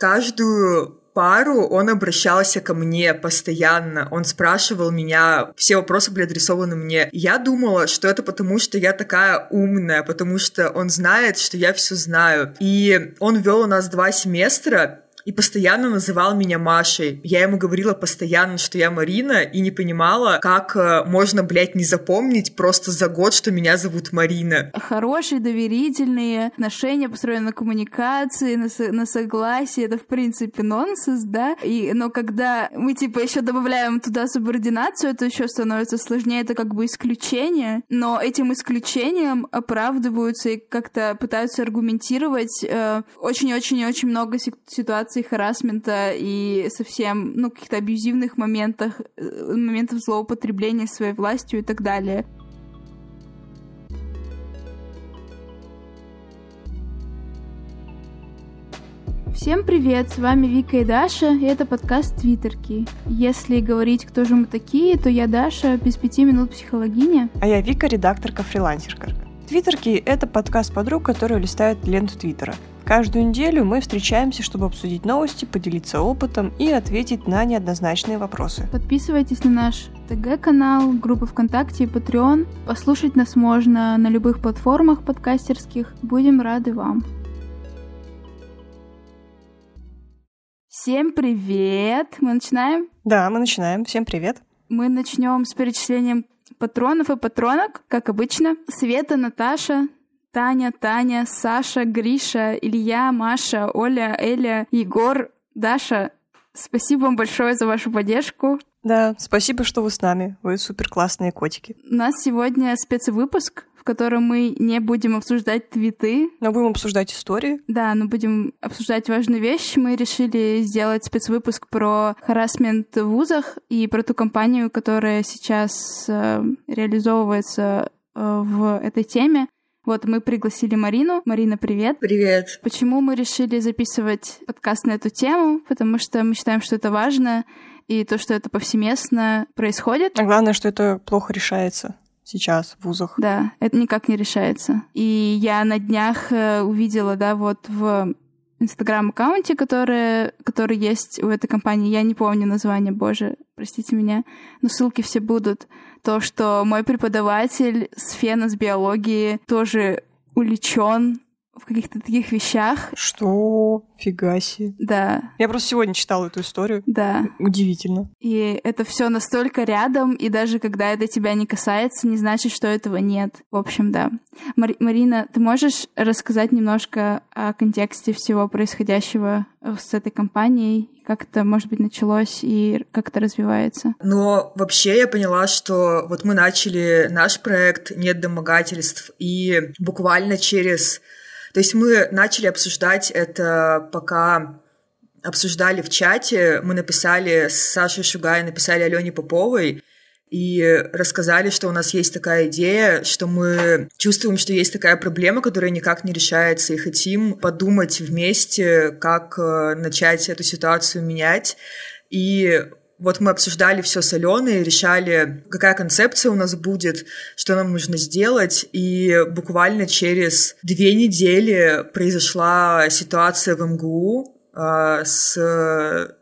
каждую пару он обращался ко мне постоянно. Он спрашивал меня, все вопросы были адресованы мне. Я думала, что это потому, что я такая умная, потому что он знает, что я все знаю. И он вел у нас два семестра, и постоянно называл меня Машей. Я ему говорила постоянно, что я Марина, и не понимала, как э, можно, блядь, не запомнить просто за год, что меня зовут Марина. Хорошие, доверительные отношения, построены на коммуникации, на, со- на согласии, это, в принципе, нонсенс, да? И, но когда мы, типа, еще добавляем туда субординацию, это еще становится сложнее, это как бы исключение, но этим исключением оправдываются и как-то пытаются аргументировать э, очень-очень-очень много ситуаций харасмента и совсем, ну, каких-то абьюзивных моментах, э, моментов злоупотребления своей властью и так далее. Всем привет, с вами Вика и Даша, и это подкаст Твиттерки. Если говорить, кто же мы такие, то я Даша, без пяти минут психологиня. А я Вика, редакторка-фрилансерка. Твиттерки — это подкаст подруг, которые листают ленту Твиттера. Каждую неделю мы встречаемся, чтобы обсудить новости, поделиться опытом и ответить на неоднозначные вопросы. Подписывайтесь на наш ТГ-канал, группу ВКонтакте и Patreon. Послушать нас можно на любых платформах подкастерских. Будем рады вам. Всем привет! Мы начинаем? Да, мы начинаем. Всем привет. Мы начнем с перечислением патронов и патронок, как обычно. Света, Наташа, Таня, Таня, Саша, Гриша, Илья, Маша, Оля, Эля, Егор, Даша. Спасибо вам большое за вашу поддержку. Да, спасибо, что вы с нами. Вы супер классные котики. У нас сегодня спецвыпуск, в котором мы не будем обсуждать твиты. Но будем обсуждать истории. Да, но будем обсуждать важные вещи. Мы решили сделать спецвыпуск про харасмент в вузах и про ту компанию, которая сейчас э, реализовывается э, в этой теме. Вот мы пригласили Марину. Марина, привет. Привет. Почему мы решили записывать подкаст на эту тему? Потому что мы считаем, что это важно, и то, что это повсеместно происходит. А главное, что это плохо решается сейчас в вузах. Да, это никак не решается. И я на днях э, увидела, да, вот в инстаграм-аккаунте, который, который есть у этой компании, я не помню название, боже, простите меня, но ссылки все будут, то, что мой преподаватель с фена с биологии тоже увлечен в каких-то таких вещах. Что? Фига себе. Да. Я просто сегодня читала эту историю. Да. Удивительно. И это все настолько рядом, и даже когда это тебя не касается, не значит, что этого нет. В общем, да. Мар- Марина, ты можешь рассказать немножко о контексте всего происходящего с этой компанией? Как это, может быть, началось и как это развивается? Но вообще я поняла, что вот мы начали наш проект «Нет домогательств», и буквально через то есть мы начали обсуждать это, пока обсуждали в чате, мы написали с Сашей Шугай, написали Алене Поповой, и рассказали, что у нас есть такая идея, что мы чувствуем, что есть такая проблема, которая никак не решается, и хотим подумать вместе, как начать эту ситуацию менять. И вот мы обсуждали все с Аленой, решали, какая концепция у нас будет, что нам нужно сделать, и буквально через две недели произошла ситуация в МГУ э, с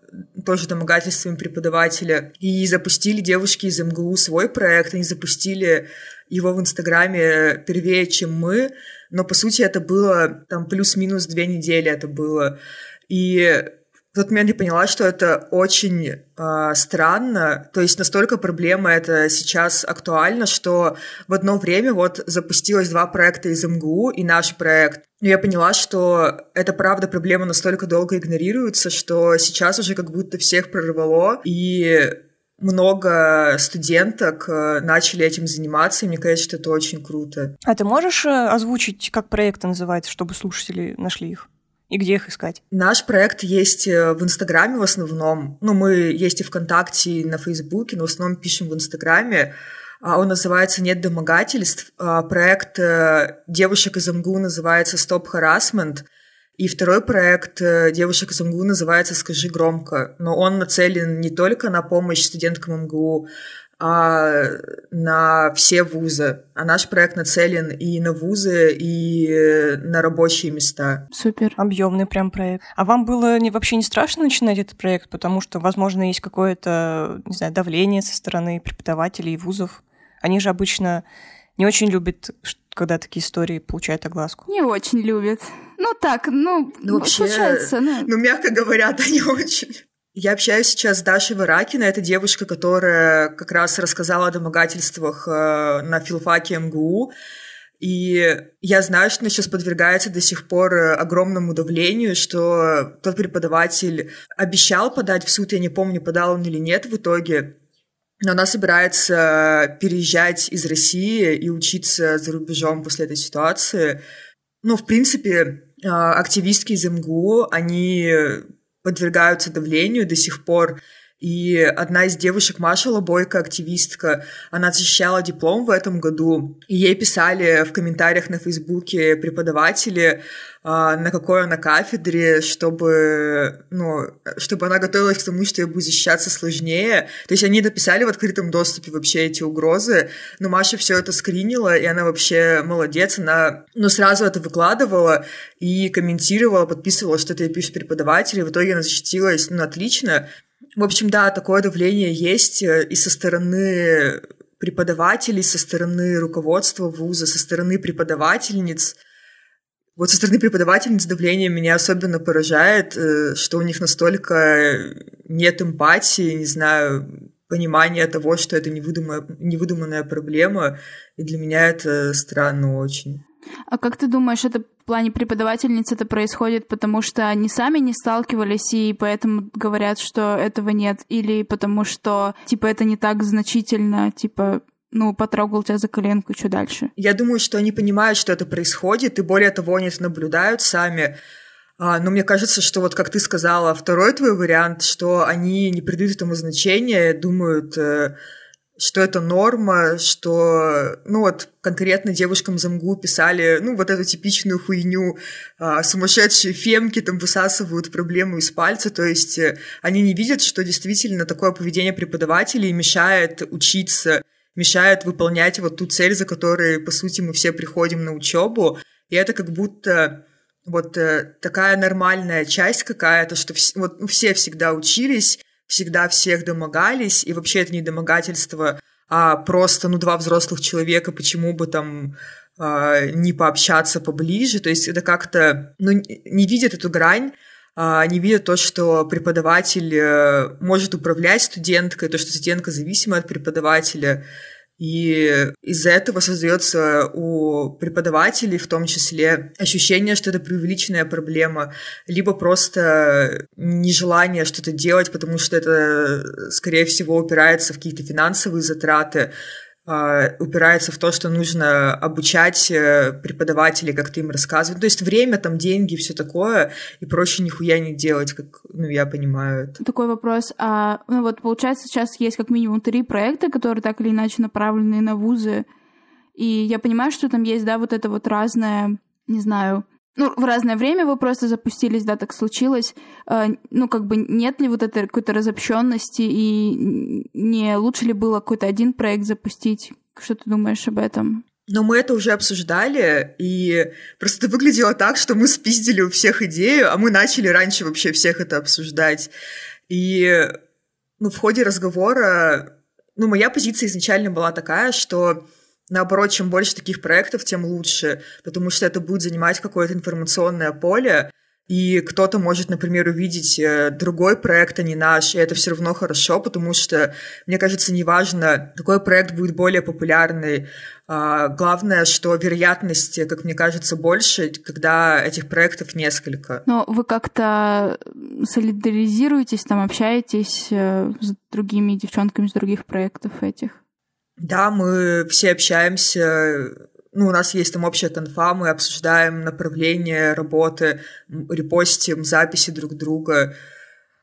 тоже домогательством преподавателя, и запустили девушки из МГУ свой проект, они запустили его в Инстаграме первее, чем мы, но по сути это было там плюс-минус две недели это было, и в тот момент я поняла, что это очень э, странно, то есть настолько проблема это сейчас актуальна, что в одно время вот запустилось два проекта из МГУ и наш проект. И я поняла, что эта правда проблема настолько долго игнорируется, что сейчас уже как будто всех прорвало, и много студенток начали этим заниматься, и мне кажется, что это очень круто. А ты можешь озвучить, как проект называется, чтобы слушатели нашли их? И где их искать? Наш проект есть в Инстаграме в основном. Ну, мы есть и ВКонтакте, и на Фейсбуке, но в основном пишем в Инстаграме. Он называется «Нет домогательств». Проект девушек из МГУ называется «Стоп Harassment». И второй проект девушек из МГУ называется «Скажи громко». Но он нацелен не только на помощь студенткам МГУ, а на все вузы. А наш проект нацелен и на вузы, и на рабочие места. Супер. Объемный прям проект. А вам было не, вообще не страшно начинать этот проект, потому что, возможно, есть какое-то, не знаю, давление со стороны преподавателей и вузов? Они же обычно не очень любят, когда такие истории получают огласку. Не очень любят. Ну так, ну, ну вообще, случается. Ну. ну, мягко говоря, да не очень. Я общаюсь сейчас с Дашей Варакина. Это девушка, которая как раз рассказала о домогательствах э, на филфаке МГУ. И я знаю, что она сейчас подвергается до сих пор э, огромному давлению, что тот преподаватель обещал подать в суд, я не помню, подал он или нет в итоге, но она собирается переезжать из России и учиться за рубежом после этой ситуации. Ну, в принципе, э, активистки из МГУ, они подвергаются давлению до сих пор. И одна из девушек, Маша Лобойко, активистка, она защищала диплом в этом году. И ей писали в комментариях на Фейсбуке преподаватели, а, на какой она кафедре, чтобы, ну, чтобы она готовилась к тому, что ей будет защищаться сложнее. То есть они написали в открытом доступе вообще эти угрозы, но Маша все это скринила, и она вообще молодец, она ну, сразу это выкладывала и комментировала, подписывала, что это ей пишет преподаватель, и в итоге она защитилась, ну, отлично. В общем, да, такое давление есть э, и со стороны преподавателей, со стороны руководства вуза, со стороны преподавательниц. Вот со стороны преподавательниц давление меня особенно поражает, э, что у них настолько нет эмпатии, не знаю, понимания того, что это невыдуманная, невыдуманная проблема, и для меня это странно очень. А как ты думаешь, это плане преподавательниц это происходит, потому что они сами не сталкивались и поэтому говорят, что этого нет, или потому что, типа, это не так значительно, типа, ну, потрогал тебя за коленку, что дальше? Я думаю, что они понимают, что это происходит, и более того, они это наблюдают сами. А, но мне кажется, что вот как ты сказала, второй твой вариант, что они не придают этому значения, думают, э, что это норма, что, ну вот, конкретно девушкам из МГУ писали, ну, вот эту типичную хуйню, а, сумасшедшие фемки там высасывают проблему из пальца, то есть э, они не видят, что действительно такое поведение преподавателей мешает учиться, мешает выполнять вот ту цель, за которой, по сути, мы все приходим на учебу, и это как будто вот э, такая нормальная часть какая-то, что вс- вот, ну, все всегда учились, всегда всех домогались, и вообще это не домогательство, а просто, ну, два взрослых человека, почему бы там э, не пообщаться поближе, то есть это как-то, ну, не видят эту грань, э, не видят то, что преподаватель э, может управлять студенткой, то, что студентка зависима от преподавателя, и из-за этого создается у преподавателей в том числе ощущение, что это преувеличенная проблема, либо просто нежелание что-то делать, потому что это, скорее всего, упирается в какие-то финансовые затраты, упирается в то, что нужно обучать э, преподавателей, как-то им рассказывать. То есть время, там, деньги, все такое, и проще нихуя не делать, как, ну, я понимаю это. Такой вопрос. А, ну, вот, получается, сейчас есть как минимум три проекта, которые так или иначе направлены на вузы, и я понимаю, что там есть, да, вот это вот разное, не знаю, ну, в разное время вы просто запустились, да, так случилось. Э, ну, как бы нет ли вот этой какой-то разобщенности и не лучше ли было какой-то один проект запустить? Что ты думаешь об этом? Но мы это уже обсуждали, и просто выглядело так, что мы спиздили у всех идею, а мы начали раньше вообще всех это обсуждать. И ну, в ходе разговора, ну, моя позиция изначально была такая, что Наоборот, чем больше таких проектов, тем лучше, потому что это будет занимать какое-то информационное поле, и кто-то может, например, увидеть э, другой проект, а не наш, и это все равно хорошо, потому что, мне кажется, неважно, какой проект будет более популярный, а, главное, что вероятность, как мне кажется, больше, когда этих проектов несколько. Но вы как-то солидаризируетесь, там общаетесь э, с другими девчонками с других проектов этих? Да, мы все общаемся, ну, у нас есть там общая конфа, мы обсуждаем направление работы, репостим записи друг друга.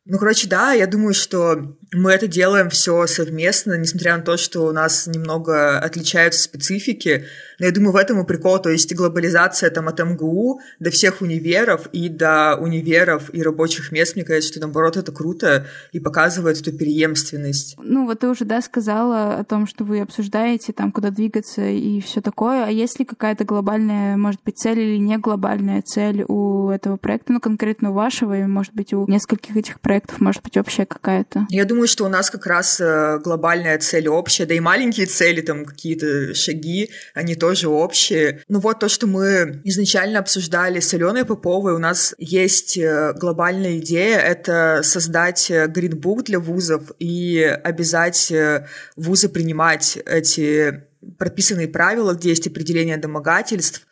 Ну, короче, да, я думаю, что мы это делаем все совместно, несмотря на то, что у нас немного отличаются специфики. Но я думаю, в этом и прикол, то есть глобализация там от МГУ до всех универов и до универов и рабочих мест, мне кажется, что наоборот это круто и показывает эту преемственность. Ну вот ты уже, да, сказала о том, что вы обсуждаете там, куда двигаться и все такое. А есть ли какая-то глобальная, может быть, цель или не глобальная цель у этого проекта, ну конкретно у вашего, и может быть у нескольких этих проектов, может быть, общая какая-то? Я думаю, что у нас как раз э, глобальная цель общая, да и маленькие цели, там какие-то шаги, они тоже общие. Ну вот то, что мы изначально обсуждали с Аленой Поповой, у нас есть э, глобальная идея, это создать э, гринбук для вузов и обязать вузы принимать эти прописанные правила, где есть определение домогательств,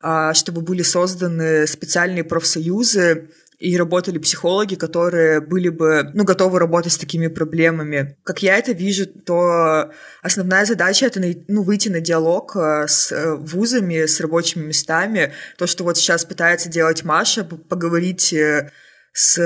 а, чтобы были созданы специальные профсоюзы, и работали психологи, которые были бы, ну, готовы работать с такими проблемами. Как я это вижу, то основная задача — это, ну, выйти на диалог э, с э, вузами, с рабочими местами. То, что вот сейчас пытается делать Маша, поговорить э, с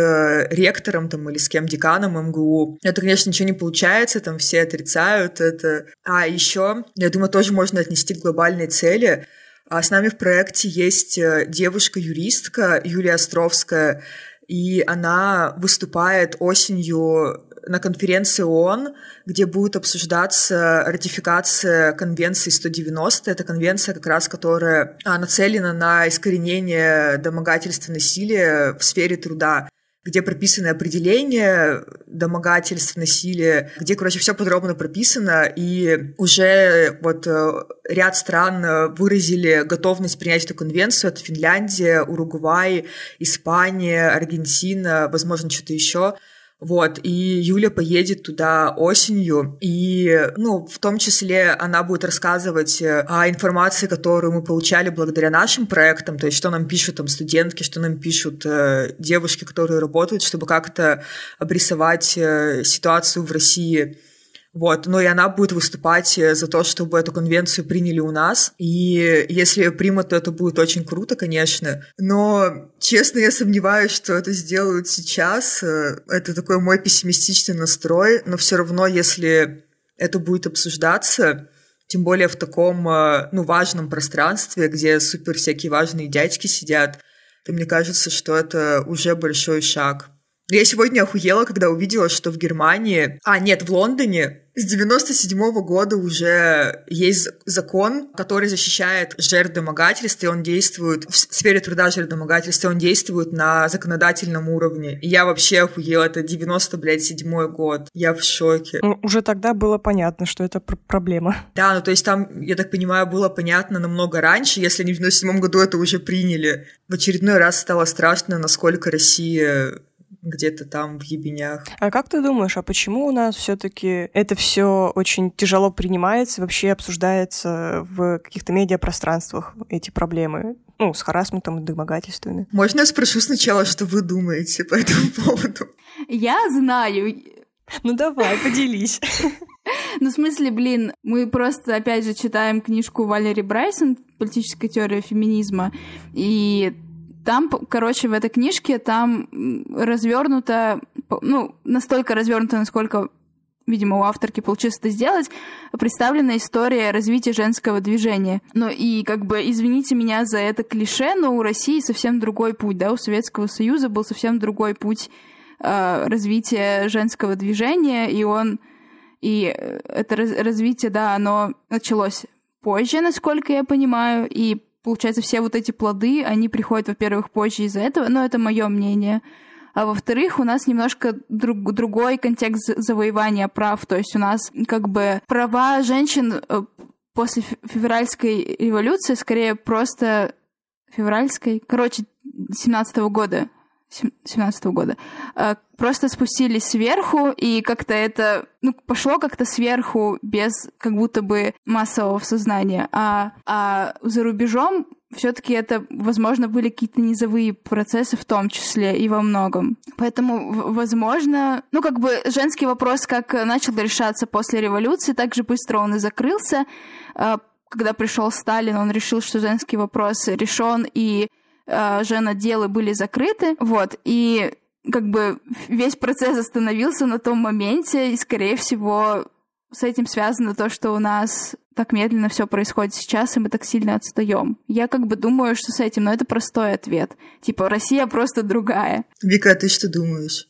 ректором там или с кем деканом МГУ. Это, конечно, ничего не получается, там все отрицают это. А еще, я думаю, тоже можно отнести к глобальной цели — а с нами в проекте есть э, девушка-юристка Юлия Островская, и она выступает осенью на конференции ООН, где будет обсуждаться ратификация конвенции 190. Это конвенция, как раз которая а, нацелена на искоренение домогательства насилия в сфере труда где прописаны определения домогательств, насилия, где, короче, все подробно прописано, и уже вот э, ряд стран э, выразили готовность принять эту конвенцию. Это Финляндия, Уругвай, Испания, Аргентина, возможно, что-то еще. Вот, и Юля поедет туда осенью, и, ну, в том числе она будет рассказывать э, о информации, которую мы получали благодаря нашим проектам, то есть что нам пишут там студентки, что нам пишут э, девушки, которые работают, чтобы как-то обрисовать э, ситуацию в России вот, но и она будет выступать э, за то, чтобы эту конвенцию приняли у нас. И если примут, то это будет очень круто, конечно. Но, честно, я сомневаюсь, что это сделают сейчас. Э, это такой мой пессимистичный настрой. Но все равно, если это будет обсуждаться, тем более в таком, э, ну, важном пространстве, где супер всякие важные дядьки сидят, то мне кажется, что это уже большой шаг. Я сегодня охуела, когда увидела, что в Германии... А, нет, в Лондоне с 97 -го года уже есть закон, который защищает жертв домогательства, и он действует в сфере труда жертв он действует на законодательном уровне. И я вообще охуела, это 90, блядь, седьмой год. Я в шоке. Ну, уже тогда было понятно, что это пр проблема. Да, ну то есть там, я так понимаю, было понятно намного раньше, если они в 97 году это уже приняли. В очередной раз стало страшно, насколько Россия где-то там в ебенях. А как ты думаешь, а почему у нас все-таки это все очень тяжело принимается, вообще обсуждается в каких-то медиапространствах эти проблемы? Ну, с харасментом и домогательствами. Можно я спрошу сначала, что вы думаете по этому поводу? Я знаю. Ну давай, поделись. Ну, в смысле, блин, мы просто, опять же, читаем книжку Валери Брайсон «Политическая теория феминизма», и там, короче, в этой книжке там развернуто, ну, настолько развернуто, насколько видимо, у авторки получилось это сделать, представлена история развития женского движения. Ну и, как бы, извините меня за это клише, но у России совсем другой путь, да, у Советского Союза был совсем другой путь э, развития женского движения, и он, и это раз, развитие, да, оно началось позже, насколько я понимаю, и получается, все вот эти плоды, они приходят, во-первых, позже из-за этого, но это мое мнение. А во-вторых, у нас немножко друг, другой контекст завоевания прав. То есть у нас как бы права женщин э, после февральской революции скорее просто февральской, короче, 17 -го года 17 года, э, просто спустились сверху, и как-то это, ну, пошло как-то сверху, без как будто бы массового сознания. А, а за рубежом все-таки это, возможно, были какие-то низовые процессы в том числе и во многом. Поэтому, возможно, ну, как бы женский вопрос как начал решаться после революции, так же быстро он и закрылся. Э, когда пришел Сталин, он решил, что женский вопрос решен, и женотделы были закрыты, вот, и как бы весь процесс остановился на том моменте, и, скорее всего, с этим связано то, что у нас так медленно все происходит сейчас, и мы так сильно отстаем. Я как бы думаю, что с этим, но это простой ответ. Типа, Россия просто другая. Вика, а ты что думаешь?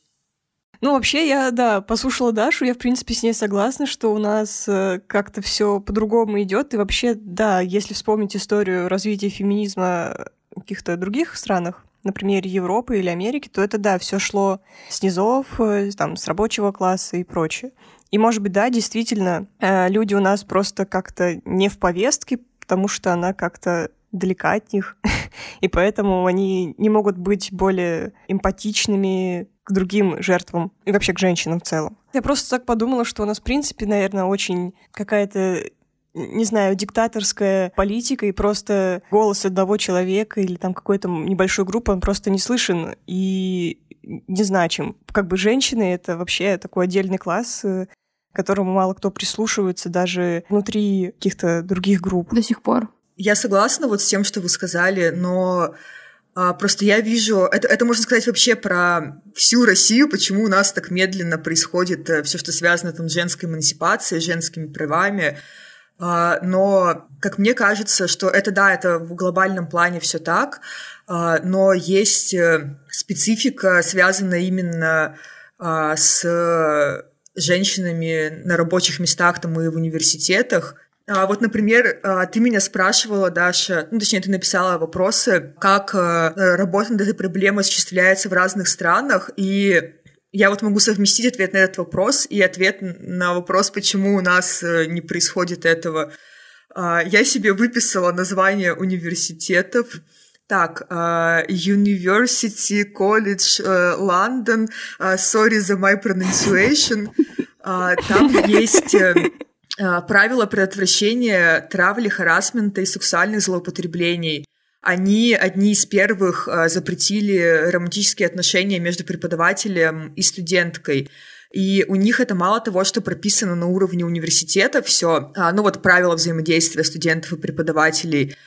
Ну, вообще, я, да, послушала Дашу, я, в принципе, с ней согласна, что у нас э, как-то все по-другому идет. И вообще, да, если вспомнить историю развития феминизма каких-то других странах, например, Европы или Америки, то это, да, все шло с низов, э, там, с рабочего класса и прочее. И, может быть, да, действительно, э, люди у нас просто как-то не в повестке, потому что она как-то далека от них, и поэтому они не могут быть более эмпатичными к другим жертвам и вообще к женщинам в целом. Я просто так подумала, что у нас, в принципе, наверное, очень какая-то не знаю, диктаторская политика, и просто голос одного человека или там какой-то небольшой группы, он просто не слышен и незначим. Как бы женщины — это вообще такой отдельный класс, э, к которому мало кто прислушивается даже внутри каких-то других групп. До сих пор. Я согласна вот с тем, что вы сказали, но а, просто я вижу, это, это можно сказать вообще про всю Россию, почему у нас так медленно происходит э, все, что связано там, с женской эмансипацией, женскими правами. А, но, как мне кажется, что это, да, это в глобальном плане все так, а, но есть э, специфика, связанная именно а, с женщинами на рабочих местах там и в университетах, вот, например, ты меня спрашивала, Даша, ну, точнее, ты написала вопросы, как э, работа над этой проблемой осуществляется в разных странах, и я вот могу совместить ответ на этот вопрос и ответ на вопрос, почему у нас э, не происходит этого. А, я себе выписала название университетов. Так, uh, University College uh, London, uh, sorry за my pronunciation. Там есть Э, правила предотвращения травли, харасмента и сексуальных злоупотреблений. Они одни из первых э, запретили романтические отношения между преподавателем и студенткой. И у них это мало того, что прописано на уровне университета все, а, ну вот правила взаимодействия студентов и преподавателей –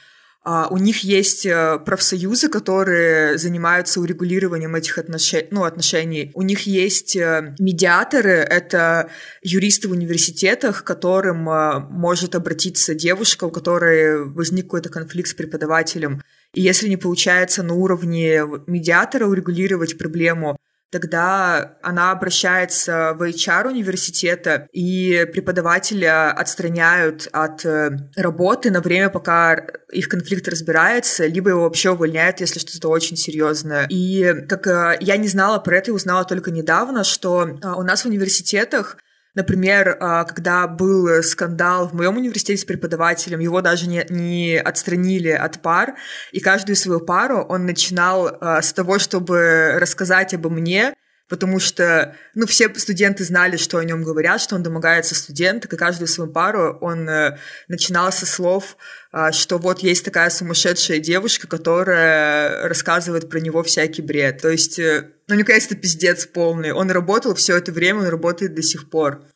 у них есть uh, профсоюзы, которые занимаются урегулированием этих отношений, ну, отношений. У них есть uh, медиаторы, это юристы в университетах, к которым может обратиться девушка, у которой возник какой-то конфликт с преподавателем. И если не получается на уровне медиатора урегулировать проблему, тогда она обращается в HR университета, и преподавателя отстраняют от э, работы на время, пока их конфликт разбирается, либо его вообще увольняют, если что-то очень серьезное. И как э, я не знала про это и узнала только недавно, что э, у нас в университетах Например, а, когда был скандал в моем университете с преподавателем, его даже не, не отстранили от пар, и каждую свою пару он начинал а, с того, чтобы рассказать обо мне, потому что, ну, все студенты знали, что о нем говорят, что он домогается студенток, и каждую свою пару он э, начинал со слов, э, что вот есть такая сумасшедшая девушка, которая рассказывает про него всякий бред. То есть, э, ну, мне кажется, это пиздец полный. Он работал все это время, он работает до сих пор.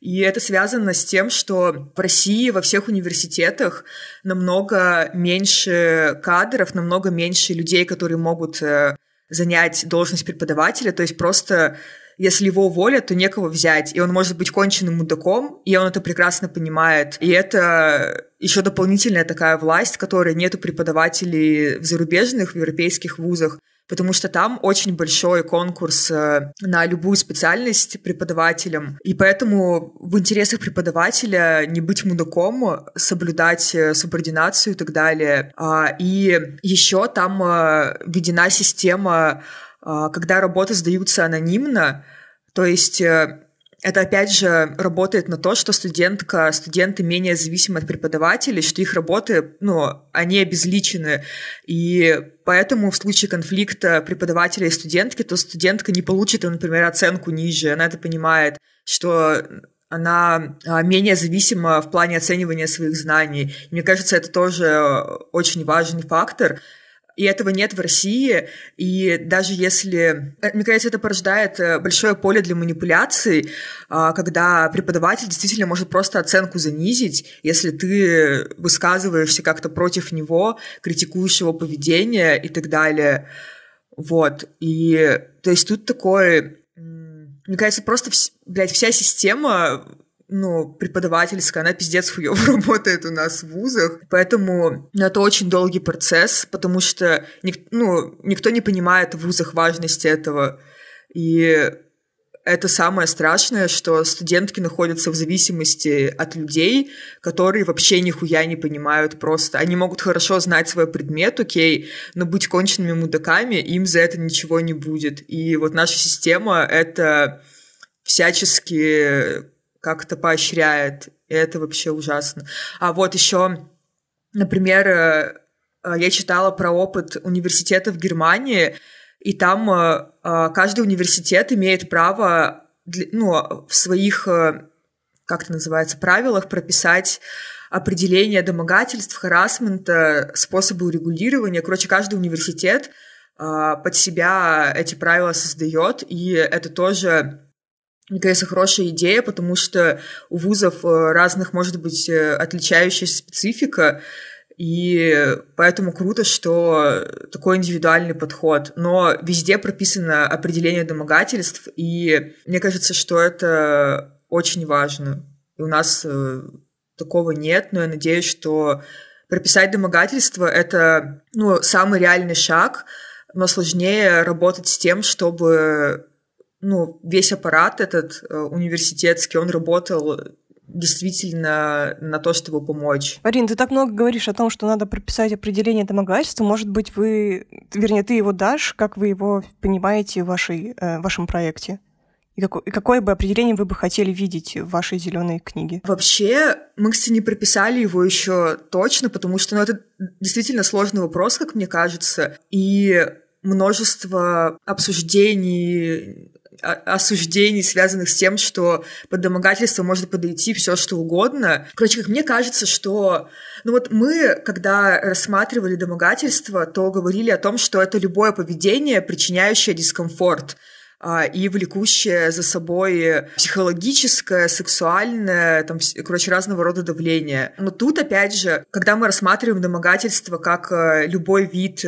И это связано с тем, что в России во всех университетах намного меньше кадров, намного меньше людей, которые могут э, занять должность преподавателя. То есть просто если его уволят, то некого взять. И он может быть конченным мудаком, и он это прекрасно понимает. И это еще дополнительная такая власть, которой нету преподавателей в зарубежных, в европейских вузах потому что там очень большой конкурс э, на любую специальность преподавателям, и поэтому в интересах преподавателя не быть мудаком, соблюдать э, субординацию и так далее. А, и еще там э, введена система, когда работы сдаются анонимно, то есть это опять же работает на то, что студентка, студенты менее зависимы от преподавателей, что их работы, ну, они обезличены. И поэтому в случае конфликта преподавателя и студентки, то студентка не получит, например, оценку ниже. Она это понимает, что она а, менее зависима в плане оценивания своих знаний. мне кажется, это тоже очень важный фактор и этого нет в России, и даже если... Э, мне кажется, это порождает э, большое поле для манипуляций, а, когда преподаватель действительно может просто оценку занизить, если ты высказываешься как-то против него, критикуешь его поведение и так далее. Вот. И, то есть, тут такой... Мне кажется, просто, блядь, вся система ну, преподавательская, она пиздец хуёво работает у нас в вузах. Поэтому ну, это очень долгий процесс, потому что ну, никто не понимает в вузах важности этого. И это самое страшное, что студентки находятся в зависимости от людей, которые вообще нихуя не понимают просто. Они могут хорошо знать свой предмет, окей, но быть конченными мудаками им за это ничего не будет. И вот наша система — это всячески как-то поощряет. И это вообще ужасно. А вот еще, например, э, я читала про опыт университета в Германии, и там э, э, каждый университет имеет право ну, в своих, как это называется, правилах прописать определение домогательств, харасмента, способы урегулирования. Короче, каждый университет под себя эти правила создает, и это тоже мне кажется, хорошая идея, потому что у вузов э, разных может быть э, отличающаяся специфика, и поэтому круто, что такой индивидуальный подход. Но везде прописано определение домогательств, и мне кажется, что это очень важно. И у нас э, такого нет, но я надеюсь, что прописать домогательство — это ну, самый реальный шаг, но сложнее работать с тем, чтобы ну, весь аппарат этот э, университетский, он работал действительно на то, чтобы помочь. Марин, ты так много говоришь о том, что надо прописать определение домогательства. Может быть, вы, вернее, ты его дашь, как вы его понимаете в вашей, э, вашем проекте? И, какое, и какое бы определение вы бы хотели видеть в вашей зеленой книге? Вообще, мы, кстати, не прописали его еще точно, потому что ну, это действительно сложный вопрос, как мне кажется. И множество обсуждений осуждений, связанных с тем, что под домогательство может подойти все что угодно. Короче, как мне кажется, что... Ну вот мы, когда рассматривали домогательство, то говорили о том, что это любое поведение, причиняющее дискомфорт а, и влекущее за собой психологическое, сексуальное, там, короче, разного рода давление. Но тут, опять же, когда мы рассматриваем домогательство как э, любой вид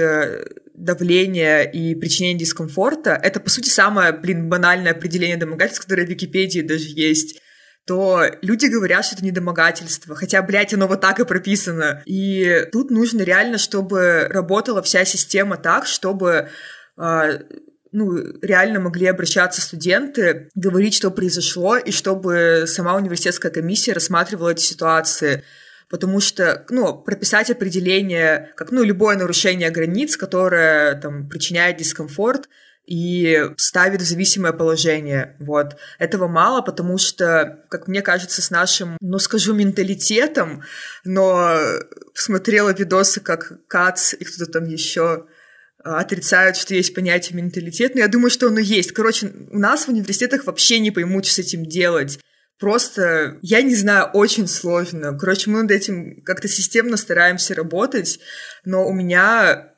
давления и причинения дискомфорта, это, по сути, самое, блин, банальное определение домогательства, которое в Википедии даже есть то люди говорят, что это не домогательство. Хотя, блядь, оно вот так и прописано. И тут нужно реально, чтобы работала вся система так, чтобы э, ну, реально могли обращаться студенты, говорить, что произошло, и чтобы сама университетская комиссия рассматривала эти ситуации потому что, ну, прописать определение, как, ну, любое нарушение границ, которое, там, причиняет дискомфорт, и ставит в зависимое положение. Вот. Этого мало, потому что, как мне кажется, с нашим, ну, скажу, менталитетом, но смотрела видосы, как Кац и кто-то там еще отрицают, что есть понятие менталитет, но я думаю, что оно есть. Короче, у нас в университетах вообще не поймут, что с этим делать просто, я не знаю, очень сложно. Короче, мы над этим как-то системно стараемся работать, но у меня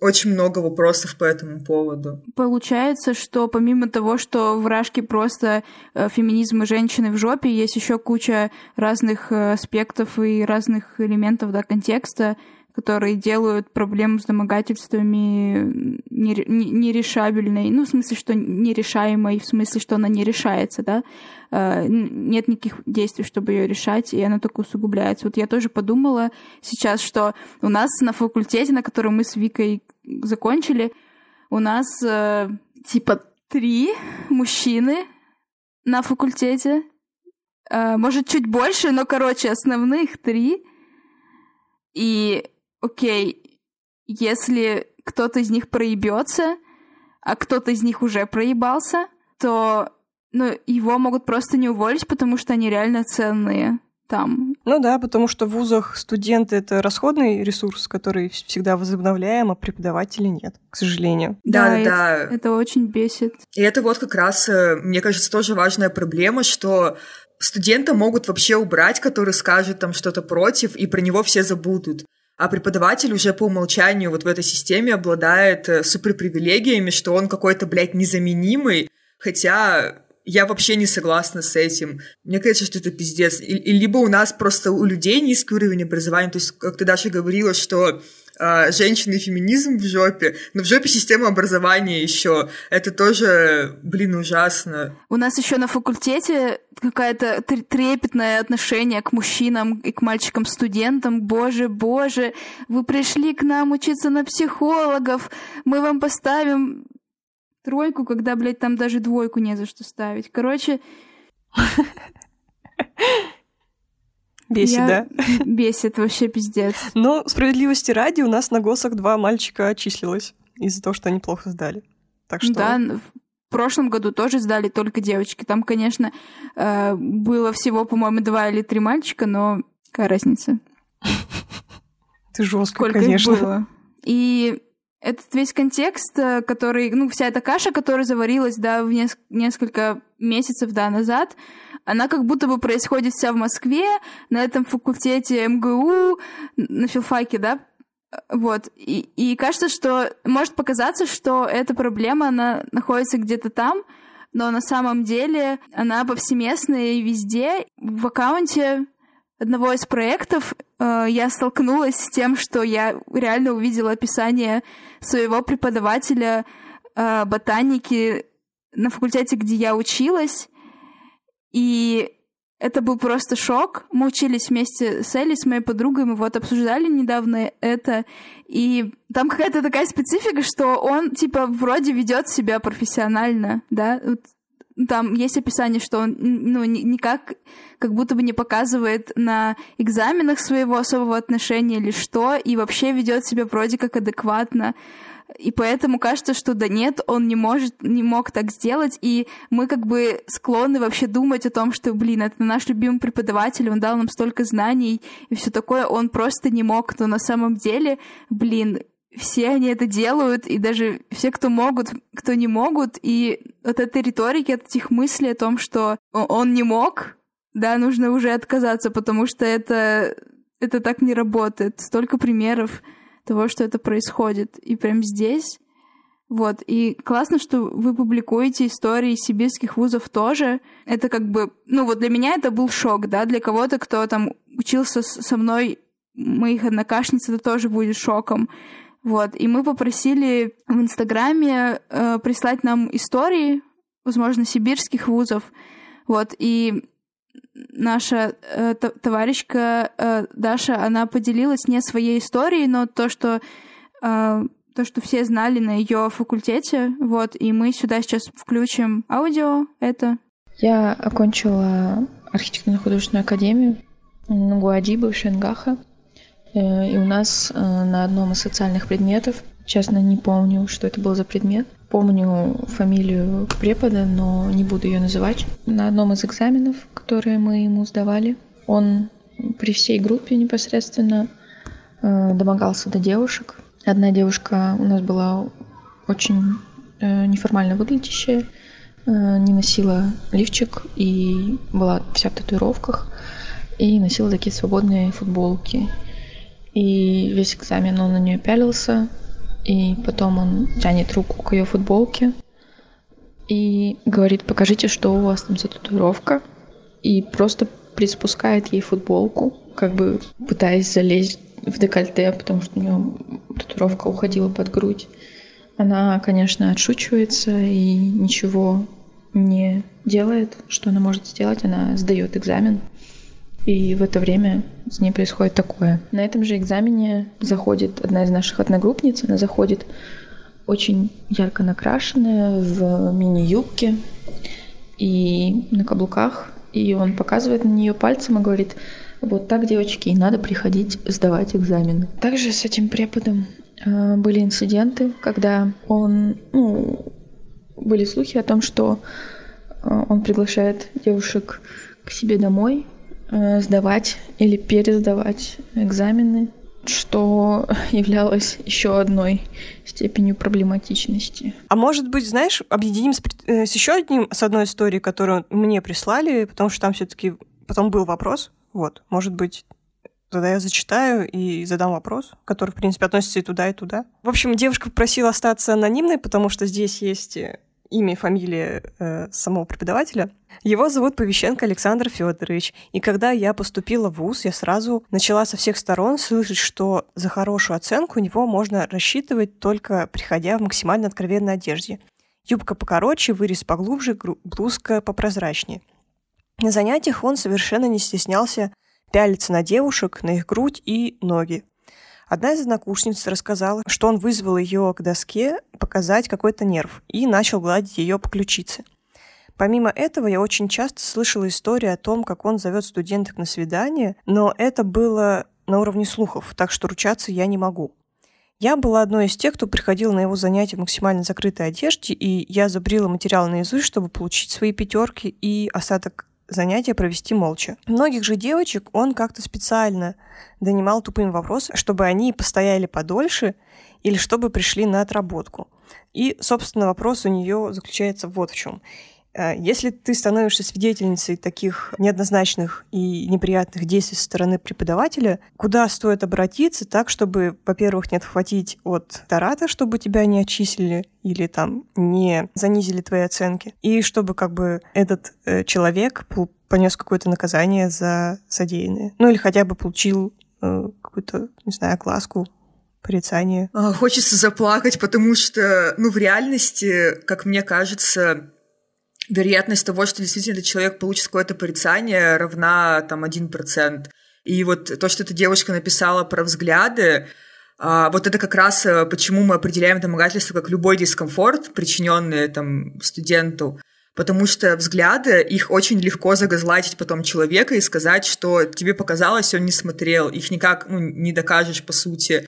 очень много вопросов по этому поводу. Получается, что помимо того, что в Рашке просто э, феминизм и женщины в жопе, есть еще куча разных э, аспектов и разных элементов да, контекста, которые делают проблему с домогательствами нерешабельной. Ну, в смысле, что нерешаемой, в смысле, что она не решается, да. Э, нет никаких действий, чтобы ее решать, и она только усугубляется. Вот я тоже подумала сейчас, что у нас на факультете, на котором мы с Викой закончили, у нас э, типа три мужчины на факультете. Э, может, чуть больше, но, короче, основных три. И окей, если кто-то из них проебется, а кто-то из них уже проебался, то ну, его могут просто не уволить, потому что они реально ценные там. Ну да, потому что в вузах студенты — это расходный ресурс, который всегда возобновляем, а преподаватели нет, к сожалению. Да, да, да. Это, это очень бесит. И это вот как раз, э, мне кажется, тоже важная проблема, что студента могут вообще убрать, который скажет там что-то против, и про него все забудут а преподаватель уже по умолчанию вот в этой системе обладает э, суперпривилегиями, что он какой-то, блядь, незаменимый, хотя я вообще не согласна с этим. Мне кажется, что это пиздец. И, и либо у нас просто у людей низкий уровень образования, то есть, как ты, Даша, говорила, что а, женщины и феминизм в жопе, но в жопе система образования еще. Это тоже, блин, ужасно. У нас еще на факультете какое-то трепетное отношение к мужчинам и к мальчикам-студентам. Боже, боже, вы пришли к нам учиться на психологов, мы вам поставим тройку, когда, блядь, там даже двойку не за что ставить. Короче... Бесит, Я... да? Бесит, вообще пиздец. Но справедливости ради у нас на ГОСах два мальчика отчислилось из-за того, что они плохо сдали. Так что... Да, в прошлом году тоже сдали только девочки. Там, конечно, э, было всего, по-моему, два или три мальчика, но какая разница? Ты жестко, конечно. было. И этот весь контекст, э, который, ну, вся эта каша, которая заварилась, да, в неск- несколько месяцев, да, назад, она как будто бы происходит вся в Москве, на этом факультете МГУ, на филфаке, да, вот. И, и кажется, что может показаться, что эта проблема, она находится где-то там, но на самом деле она повсеместная и везде. В аккаунте одного из проектов э, я столкнулась с тем, что я реально увидела описание своего преподавателя э, ботаники на факультете, где я училась. И это был просто шок. Мы учились вместе с Элли, с моей подругой, мы вот обсуждали недавно это. И там какая-то такая специфика, что он, типа, вроде ведет себя профессионально, да. Там есть описание, что он, ну, никак, как будто бы не показывает на экзаменах своего особого отношения или что, и вообще ведет себя вроде как адекватно. И поэтому кажется, что да нет, он не может, не мог так сделать, и мы как бы склонны вообще думать о том, что, блин, это наш любимый преподаватель, он дал нам столько знаний и все такое, он просто не мог, но на самом деле, блин, все они это делают, и даже все, кто могут, кто не могут, и от этой риторики, от этих мыслей о том, что он не мог, да, нужно уже отказаться, потому что это, это так не работает. Столько примеров того, что это происходит. И прям здесь. Вот. И классно, что вы публикуете истории сибирских вузов тоже. Это как бы... Ну, вот для меня это был шок, да? Для кого-то, кто там учился со мной, моих однокашниц, это тоже будет шоком. Вот. И мы попросили в Инстаграме э, прислать нам истории, возможно, сибирских вузов. Вот. И наша э, товарищка э, Даша, она поделилась не своей историей, но то, что э, то, что все знали на ее факультете, вот, и мы сюда сейчас включим аудио это. Я окончила архитектурно-художественную академию Нугуади, бывшая Нгаха, и у нас э, на одном из социальных предметов, честно не помню, что это был за предмет, помню фамилию препода, но не буду ее называть. На одном из экзаменов, которые мы ему сдавали, он при всей группе непосредственно э, домогался до девушек. Одна девушка у нас была очень э, неформально выглядящая, э, не носила лифчик и была вся в татуировках, и носила такие свободные футболки. И весь экзамен он на нее пялился, и потом он тянет руку к ее футболке и говорит, покажите, что у вас там за татуировка. И просто приспускает ей футболку, как бы пытаясь залезть в декольте, потому что у нее татуировка уходила под грудь. Она, конечно, отшучивается и ничего не делает, что она может сделать. Она сдает экзамен. И в это время с ней происходит такое. На этом же экзамене заходит одна из наших одногруппниц, она заходит очень ярко накрашенная в мини-юбке и на каблуках. И он показывает на нее пальцем и говорит, вот так, девочки, и надо приходить сдавать экзамены. Также с этим преподом э, были инциденты, когда он, ну, были слухи о том, что э, он приглашает девушек к себе домой, сдавать или пересдавать экзамены, что являлось еще одной степенью проблематичности. А может быть, знаешь, объединим с, э, с еще одним, с одной историей, которую мне прислали, потому что там все-таки потом был вопрос. Вот, может быть, Тогда я зачитаю и задам вопрос, который, в принципе, относится и туда, и туда. В общем, девушка попросила остаться анонимной, потому что здесь есть имя и фамилия э, самого преподавателя. Его зовут Повещенко Александр Федорович. И когда я поступила в ВУЗ, я сразу начала со всех сторон слышать, что за хорошую оценку у него можно рассчитывать только приходя в максимально откровенной одежде. Юбка покороче, вырез поглубже, блузка попрозрачнее. На занятиях он совершенно не стеснялся пялиться на девушек, на их грудь и ноги. Одна из однокурсниц рассказала, что он вызвал ее к доске показать какой-то нерв и начал гладить ее по ключице. Помимо этого, я очень часто слышала истории о том, как он зовет студенток на свидание, но это было на уровне слухов, так что ручаться я не могу. Я была одной из тех, кто приходил на его занятия в максимально закрытой одежде, и я забрила материал наизусть, чтобы получить свои пятерки и остаток занятия провести молча. Многих же девочек он как-то специально донимал тупыми вопросами, чтобы они постояли подольше или чтобы пришли на отработку. И, собственно, вопрос у нее заключается вот в чем. Э, если ты становишься свидетельницей таких неоднозначных и неприятных действий со стороны преподавателя, куда стоит обратиться так, чтобы, во-первых, не отхватить от Тарата, чтобы тебя не отчислили или там не занизили твои оценки, и чтобы как бы этот э, человек понес какое-то наказание за содеянное. Ну или хотя бы получил э, какую-то, не знаю, огласку порицание. А, хочется заплакать, потому что, ну, в реальности, как мне кажется, вероятность того, что действительно этот человек получит какое-то порицание, равна там 1%. И вот то, что эта девушка написала про взгляды, а, вот это как раз э, почему мы определяем домогательство как любой дискомфорт, причиненный там студенту, потому что взгляды, их очень легко загазлатить потом человека и сказать, что тебе показалось, он не смотрел, их никак ну, не докажешь по сути.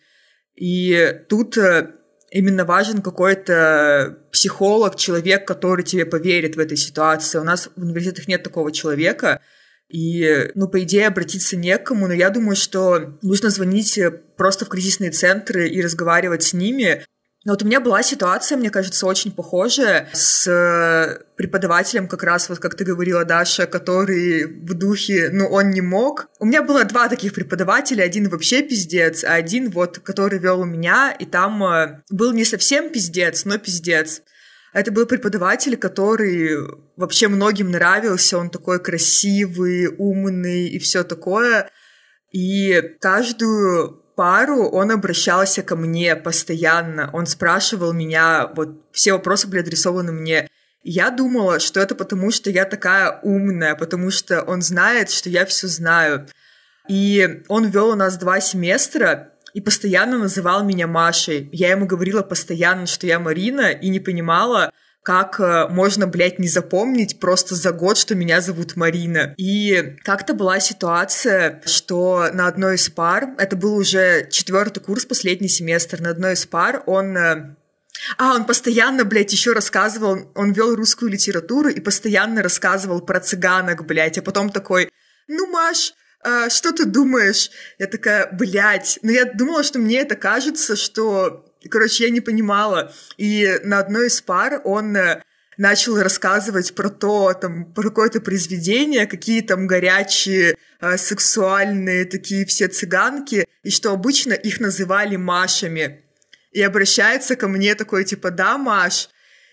И тут э, именно важен какой-то психолог, человек, который тебе поверит в этой ситуации. У нас в университетах нет такого человека, и, ну, по идее, обратиться некому, но я думаю, что нужно звонить просто в кризисные центры и разговаривать с ними, но вот у меня была ситуация, мне кажется, очень похожая с э, преподавателем, как раз вот как ты говорила, Даша, который в духе, ну, он не мог. У меня было два таких преподавателя, один вообще пиздец, а один вот, который вел у меня, и там э, был не совсем пиздец, но пиздец. Это был преподаватель, который вообще многим нравился, он такой красивый, умный и все такое. И каждую пару он обращался ко мне постоянно. Он спрашивал меня, вот все вопросы были адресованы мне. Я думала, что это потому, что я такая умная, потому что он знает, что я все знаю. И он вел у нас два семестра и постоянно называл меня Машей. Я ему говорила постоянно, что я Марина, и не понимала, как э, можно, блядь, не запомнить просто за год, что меня зовут Марина. И как-то была ситуация, что на одной из пар, это был уже четвертый курс, последний семестр, на одной из пар он э, а, он постоянно, блядь, еще рассказывал, он вел русскую литературу и постоянно рассказывал про цыганок, блядь, а потом такой, ну, Маш, а, что ты думаешь? Я такая, блядь, ну я думала, что мне это кажется, что Короче, я не понимала. И на одной из пар он э, начал рассказывать про то, там, про какое-то произведение, какие там горячие, э, сексуальные такие все цыганки, и что обычно их называли Машами. И обращается ко мне такой, типа, да, Маш?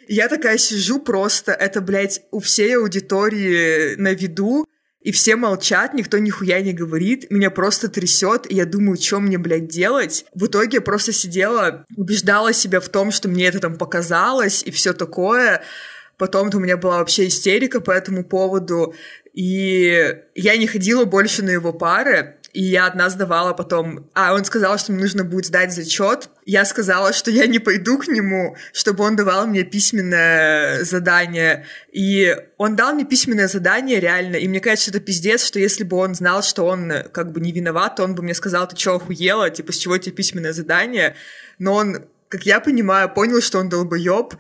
И я такая сижу просто, это, блядь, у всей аудитории на виду, и все молчат, никто нихуя не говорит, меня просто трясет, и я думаю, что мне, блядь, делать. В итоге я просто сидела, убеждала себя в том, что мне это там показалось, и все такое. Потом-то у меня была вообще истерика по этому поводу, и я не ходила больше на его пары, и я одна сдавала потом... А, он сказал, что мне нужно будет сдать зачет. Я сказала, что я не пойду к нему, чтобы он давал мне письменное задание. И он дал мне письменное задание, реально. И мне кажется, это пиздец, что если бы он знал, что он как бы не виноват, то он бы мне сказал, ты чё, охуела? Типа, с чего тебе письменное задание? Но он, как я понимаю, понял, что он долбоеб,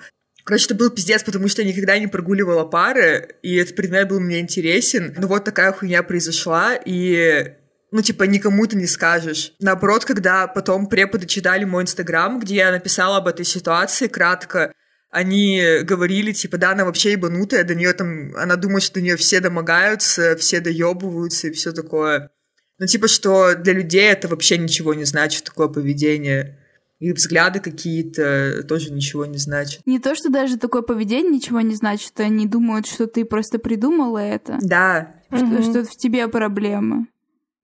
Короче, это был пиздец, потому что я никогда не прогуливала пары, и этот предмет был мне интересен. Но вот такая хуйня произошла, и ну, типа, никому ты не скажешь. Наоборот, когда потом преподы читали мой инстаграм, где я написала об этой ситуации кратко, они говорили, типа, да, она вообще ебанутая, до нее там, она думает, что до нее все домогаются, все доебываются и все такое. Ну, типа, что для людей это вообще ничего не значит, такое поведение. и взгляды какие-то тоже ничего не значат. Не то, что даже такое поведение ничего не значит, они думают, что ты просто придумала это. Да. Что, mm что в тебе проблема.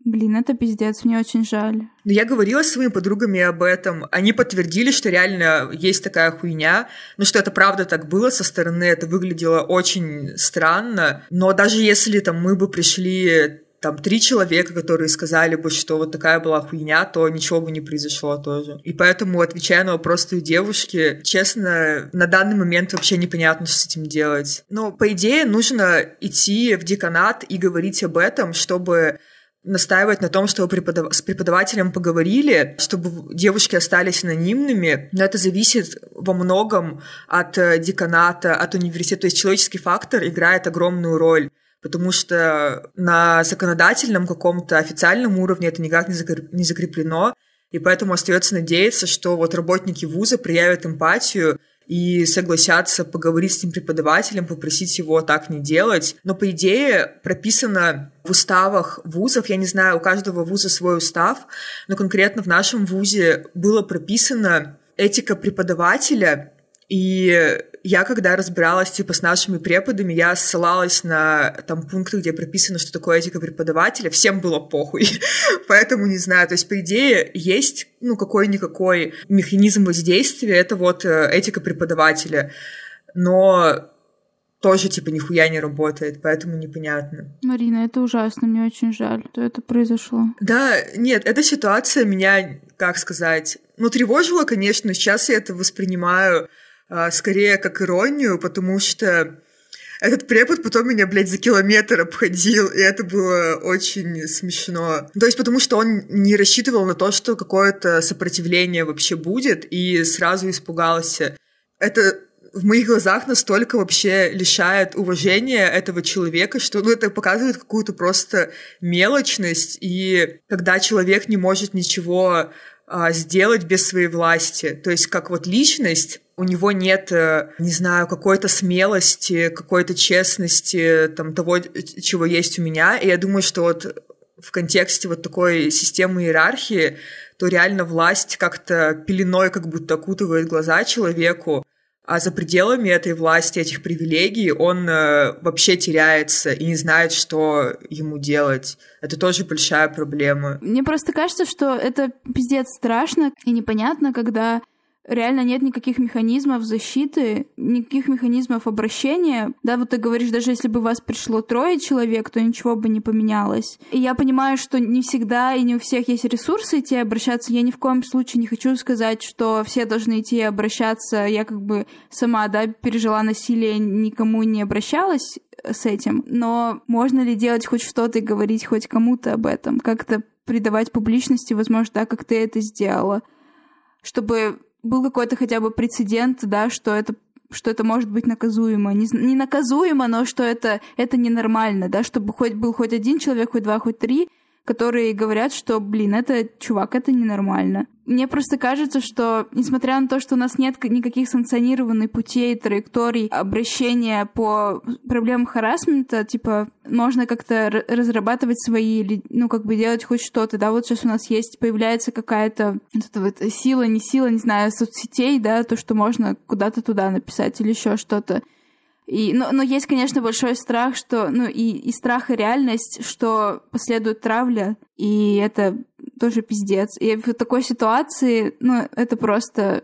Блин, это пиздец, мне очень жаль. Но я говорила с своими подругами об этом. Они подтвердили, что реально есть такая хуйня. Ну, что это правда так было со стороны, это выглядело очень странно. Но даже если там мы бы пришли там три человека, которые сказали бы, что вот такая была хуйня, то ничего бы не произошло тоже. И поэтому, отвечая на вопрос той девушки, честно, на данный момент вообще непонятно, что с этим делать. Но, по идее, нужно идти в деканат и говорить об этом, чтобы настаивать на том, чтобы преподав... с преподавателем поговорили, чтобы девушки остались анонимными, но это зависит во многом от э, деканата, от университета. То есть человеческий фактор играет огромную роль потому что на законодательном каком-то официальном уровне это никак не закреплено, и поэтому остается надеяться, что вот работники вуза проявят эмпатию и согласятся поговорить с этим преподавателем, попросить его так не делать. Но, по идее, прописано в уставах вузов, я не знаю, у каждого вуза свой устав, но конкретно в нашем вузе было прописано этика преподавателя, и я, когда разбиралась, типа, с нашими преподами, я ссылалась на там пункты, где прописано, что такое этика преподавателя, всем было похуй. Поэтому не знаю, то есть, по идее, есть, ну, какой-никакой механизм воздействия, это вот э, этика преподавателя. Но тоже, типа, нихуя не работает, поэтому непонятно. Марина, это ужасно, мне очень жаль, что это произошло. Да, нет, эта ситуация меня, как сказать, ну, тревожила, конечно, сейчас я это воспринимаю скорее как иронию, потому что этот препод потом меня, блядь, за километр обходил, и это было очень смешно. То есть потому что он не рассчитывал на то, что какое-то сопротивление вообще будет, и сразу испугался. Это в моих глазах настолько вообще лишает уважения этого человека, что ну, это показывает какую-то просто мелочность, и когда человек не может ничего а, сделать без своей власти. То есть как вот личность, у него нет, э, не знаю, какой-то смелости, какой-то честности, там, того, чего есть у меня. И я думаю, что вот в контексте вот такой системы иерархии, то реально власть как-то пеленой как будто окутывает глаза человеку, а за пределами этой власти, этих привилегий, он э, вообще теряется и не знает, что ему делать. Это тоже большая проблема. Мне просто кажется, что это пиздец страшно и непонятно, когда реально нет никаких механизмов защиты, никаких механизмов обращения. Да, вот ты говоришь, даже если бы вас пришло трое человек, то ничего бы не поменялось. И я понимаю, что не всегда и не у всех есть ресурсы идти обращаться. Я ни в коем случае не хочу сказать, что все должны идти обращаться. Я как бы сама, да, пережила насилие, никому не обращалась с этим. Но можно ли делать хоть что-то и говорить хоть кому-то об этом? Как-то придавать публичности, возможно, так, как ты это сделала чтобы был какой-то хотя бы прецедент, да, что это что это может быть наказуемо. Не, не наказуемо, но что это, это ненормально, да, чтобы хоть был хоть один человек, хоть два, хоть три, которые говорят, что, блин, это, чувак, это ненормально. Мне просто кажется, что, несмотря на то, что у нас нет никаких санкционированных путей, траекторий обращения по проблемам харасмента, типа, можно как-то разрабатывать свои, ну, как бы делать хоть что-то, да, вот сейчас у нас есть, появляется какая-то вот, вот сила, не сила, не знаю, соцсетей, да, то, что можно куда-то туда написать или еще что-то. И, но, но есть, конечно, большой страх, что, ну, и, и страх, и реальность, что последует травля, и это тоже пиздец. И в такой ситуации, ну, это просто,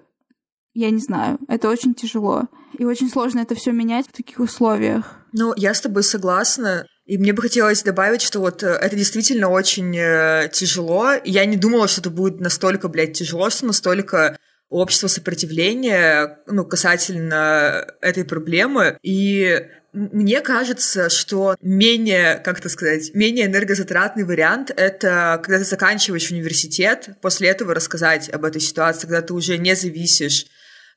я не знаю, это очень тяжело. И очень сложно это все менять в таких условиях. Ну, я с тобой согласна. И мне бы хотелось добавить, что вот э, это действительно очень э, тяжело. Я не думала, что это будет настолько, блядь, тяжело, что настолько общество сопротивления ну, касательно этой проблемы. И мне кажется, что менее, как это сказать, менее энергозатратный вариант — это когда ты заканчиваешь университет, после этого рассказать об этой ситуации, когда ты уже не зависишь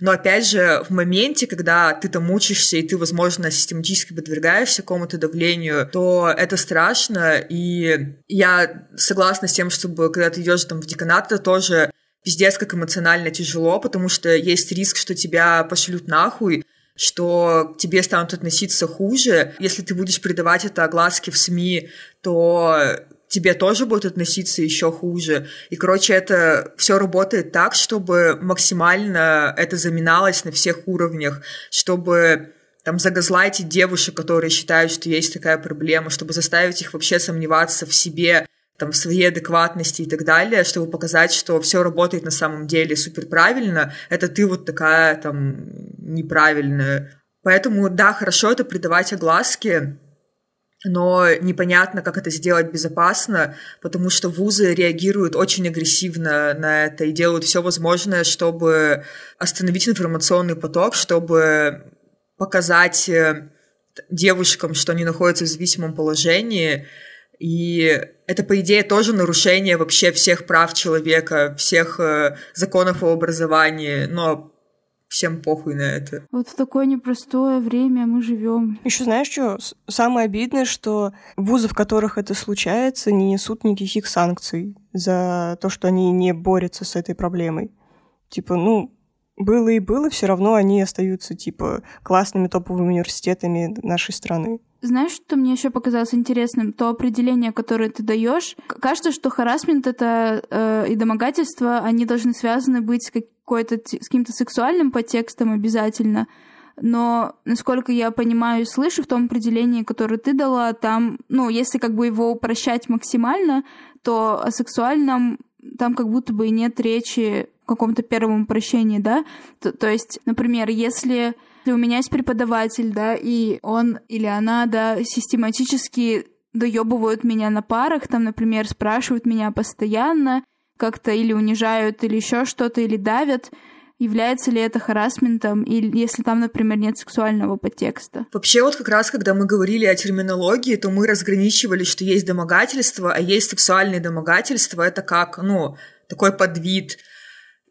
но опять же, в моменте, когда ты там учишься, и ты, возможно, систематически подвергаешься какому-то давлению, то это страшно. И я согласна с тем, чтобы когда ты идешь там в деканат, это тоже пиздец как эмоционально тяжело, потому что есть риск, что тебя пошлют нахуй, что к тебе станут относиться хуже. Если ты будешь придавать это огласке в СМИ, то тебе тоже будут относиться еще хуже. И, короче, это все работает так, чтобы максимально это заминалось на всех уровнях, чтобы там загазлайтить девушек, которые считают, что есть такая проблема, чтобы заставить их вообще сомневаться в себе, там, своей адекватности и так далее, чтобы показать, что все работает на самом деле супер правильно, это ты вот такая там неправильная. Поэтому, да, хорошо это придавать огласке, но непонятно, как это сделать безопасно, потому что вузы реагируют очень агрессивно на это и делают все возможное, чтобы остановить информационный поток, чтобы показать э, девушкам, что они находятся в зависимом положении. И это, по идее, тоже нарушение вообще всех прав человека, всех э, законов о образовании. Но всем похуй на это. Вот в такое непростое время мы живем. Еще знаешь что? Самое обидное, что вузы, в которых это случается, не несут никаких санкций за то, что они не борются с этой проблемой. Типа, ну, было и было, все равно они остаются, типа, классными топовыми университетами нашей страны. Знаешь, что мне еще показалось интересным? То определение, которое ты даешь. Кажется, что харасмент это э, и домогательство, они должны связаны быть с какой-то с каким-то сексуальным подтекстом обязательно. Но, насколько я понимаю и слышу, в том определении, которое ты дала, там, ну, если как бы его упрощать максимально, то о сексуальном там как будто бы и нет речи каком-то первом упрощении, да? То, то есть, например, если у меня есть преподаватель, да, и он или она, да, систематически доебывают меня на парах, там, например, спрашивают меня постоянно, как-то или унижают, или еще что-то, или давят, является ли это харасментом, или если там, например, нет сексуального подтекста. Вообще вот как раз, когда мы говорили о терминологии, то мы разграничивали, что есть домогательство, а есть сексуальные домогательства. Это как, ну, такой подвид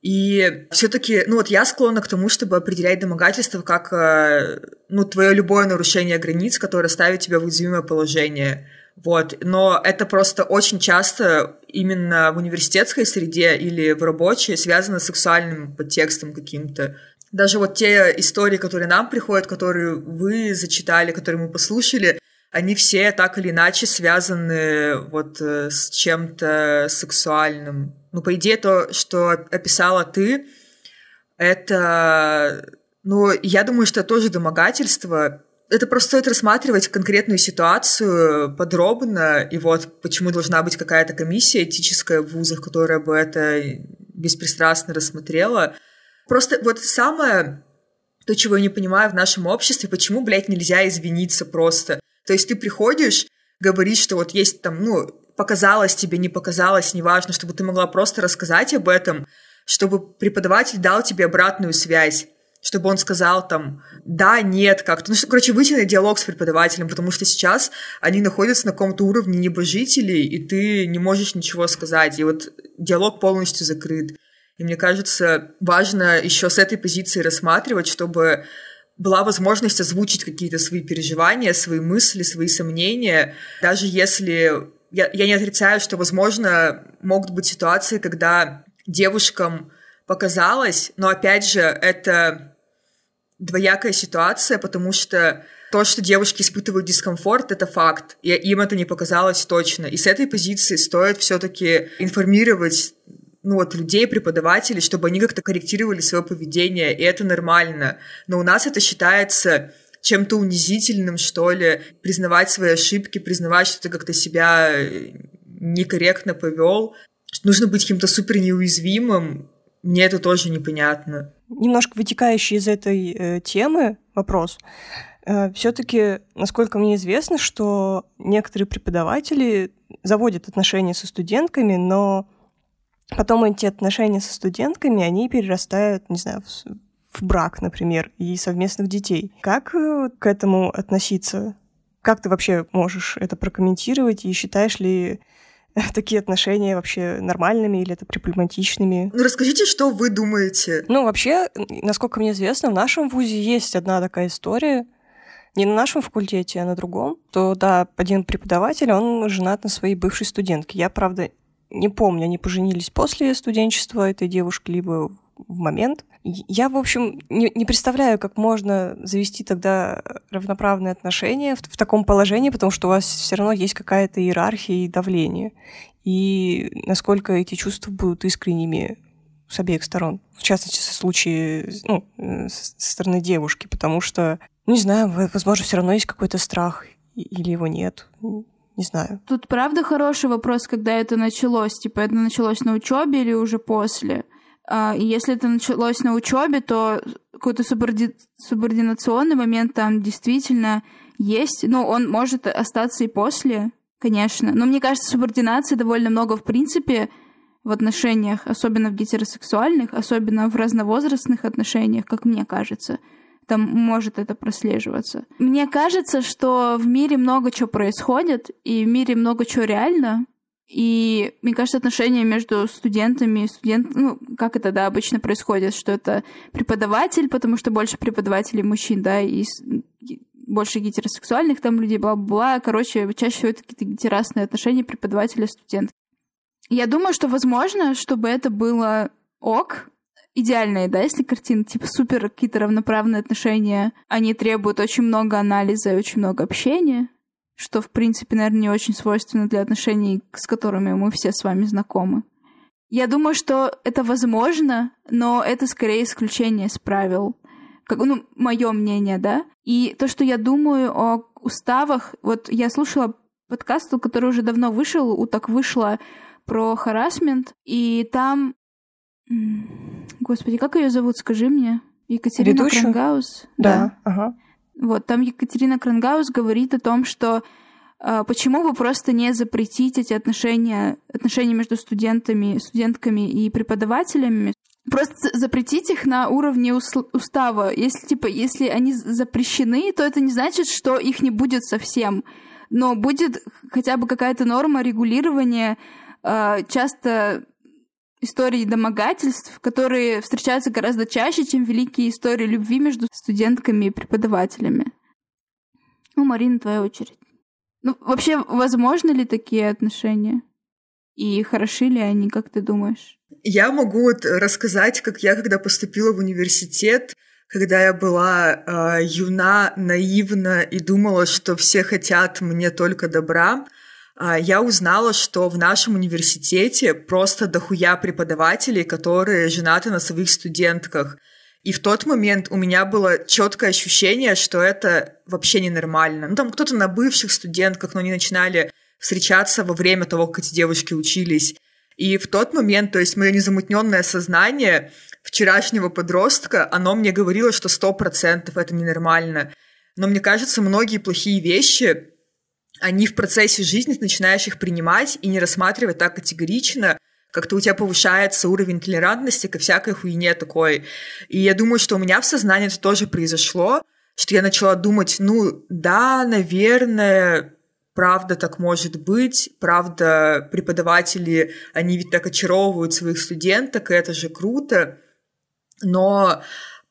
и все-таки, ну вот я склонна к тому, чтобы определять домогательство как, э, ну, твое любое нарушение границ, которое ставит тебя в уязвимое положение. Вот. Но это просто очень часто именно в университетской среде или в рабочей связано с сексуальным подтекстом каким-то. Даже вот те истории, которые нам приходят, которые вы зачитали, которые мы послушали, они все так или иначе связаны вот э, с чем-то сексуальным. Ну, по идее, то, что описала ты, это, ну, я думаю, что это тоже домогательство. Это просто стоит рассматривать конкретную ситуацию подробно, и вот почему должна быть какая-то комиссия этическая в вузах, которая бы это беспристрастно рассмотрела. Просто вот самое, то, чего я не понимаю в нашем обществе, почему, блядь, нельзя извиниться просто. То есть ты приходишь, говоришь, что вот есть там, ну, показалось тебе, не показалось, неважно, чтобы ты могла просто рассказать об этом, чтобы преподаватель дал тебе обратную связь, чтобы он сказал там «да», «нет», как-то. Ну, что, короче, на диалог с преподавателем, потому что сейчас они находятся на каком-то уровне небожителей, и ты не можешь ничего сказать, и вот диалог полностью закрыт. И мне кажется, важно еще с этой позиции рассматривать, чтобы была возможность озвучить какие-то свои переживания, свои мысли, свои сомнения, даже если я, я не отрицаю, что, возможно, могут быть ситуации, когда девушкам показалось, но опять же, это двоякая ситуация, потому что то, что девушки испытывают дискомфорт, это факт, и им это не показалось точно. И с этой позиции стоит все-таки информировать ну вот людей, преподавателей, чтобы они как-то корректировали свое поведение, и это нормально. Но у нас это считается чем-то унизительным, что ли, признавать свои ошибки, признавать, что ты как-то себя э, некорректно повел. Нужно быть каким-то супер неуязвимым. Мне это тоже непонятно. Немножко вытекающий из этой э, темы вопрос. Э, Все-таки, насколько мне известно, что некоторые преподаватели заводят отношения со студентками, но Потом эти отношения со студентками, они перерастают, не знаю, в, в брак, например, и совместных детей. Как э, к этому относиться? Как ты вообще можешь это прокомментировать? И считаешь ли такие отношения вообще нормальными или это проблематичными? Ну, расскажите, что вы думаете. Ну, вообще, насколько мне известно, в нашем ВУЗе есть одна такая история, не на нашем факультете, а на другом, то, да, один преподаватель, он женат на своей бывшей студентке. Я, правда, не помню, они поженились после студенчества этой девушки, либо в момент. Я, в общем, не, не представляю, как можно завести тогда равноправные отношения в, в таком положении, потому что у вас все равно есть какая-то иерархия и давление. И насколько эти чувства будут искренними с обеих сторон. В частности, со случае, ну, со стороны девушки, потому что, не знаю, возможно, все равно есть какой-то страх, или его нет. Не знаю. Тут правда хороший вопрос, когда это началось. Типа, это началось на учебе или уже после? А, и если это началось на учебе, то какой-то суборди... субординационный момент там действительно есть. Ну, он может остаться и после, конечно. Но мне кажется, субординации довольно много в принципе в отношениях, особенно в гетеросексуальных, особенно в разновозрастных отношениях, как мне кажется. Там может это прослеживаться. Мне кажется, что в мире много чего происходит, и в мире много чего реально, и мне кажется, отношения между студентами и студент, ну, как это, да, обычно происходит, что это преподаватель, потому что больше преподавателей мужчин, да, и больше гетеросексуальных там людей, бла-бла. Короче, чаще всего это какие-то гетерасные отношения преподавателя-студент. Я думаю, что возможно, чтобы это было ок, идеальные, да, если картины, типа супер какие-то равноправные отношения, они требуют очень много анализа и очень много общения, что, в принципе, наверное, не очень свойственно для отношений, с которыми мы все с вами знакомы. Я думаю, что это возможно, но это скорее исключение из правил. Как, ну, мое мнение, да. И то, что я думаю о уставах, вот я слушала подкаст, который уже давно вышел, у так вышло про харасмент, и там... Господи, как ее зовут, скажи мне? Екатерина Ведущую? Крангаус? Да, да. ага. Вот, там Екатерина Крангаус говорит о том, что э, почему бы просто не запретить эти отношения, отношения между студентами, студентками и преподавателями, просто запретить их на уровне устава. Если, типа, если они запрещены, то это не значит, что их не будет совсем. Но будет хотя бы какая-то норма регулирования э, часто истории домогательств, которые встречаются гораздо чаще, чем великие истории любви между студентками и преподавателями. Ну, Марина, твоя очередь. Ну, вообще, возможны ли такие отношения? И хороши ли они, как ты думаешь? Я могу вот рассказать, как я, когда поступила в университет, когда я была э, юна, наивна и думала, что все хотят мне только добра, я узнала, что в нашем университете просто дохуя преподавателей, которые женаты на своих студентках. И в тот момент у меня было четкое ощущение, что это вообще ненормально. Ну, там кто-то на бывших студентках, но они начинали встречаться во время того, как эти девушки учились. И в тот момент, то есть мое незамутненное сознание вчерашнего подростка, оно мне говорило, что сто процентов это ненормально. Но мне кажется, многие плохие вещи они в процессе жизни начинаешь их принимать и не рассматривать так категорично, как-то у тебя повышается уровень толерантности ко всякой хуйне такой. И я думаю, что у меня в сознании это тоже произошло, что я начала думать, ну да, наверное, правда так может быть, правда преподаватели, они ведь так очаровывают своих студенток, и это же круто. Но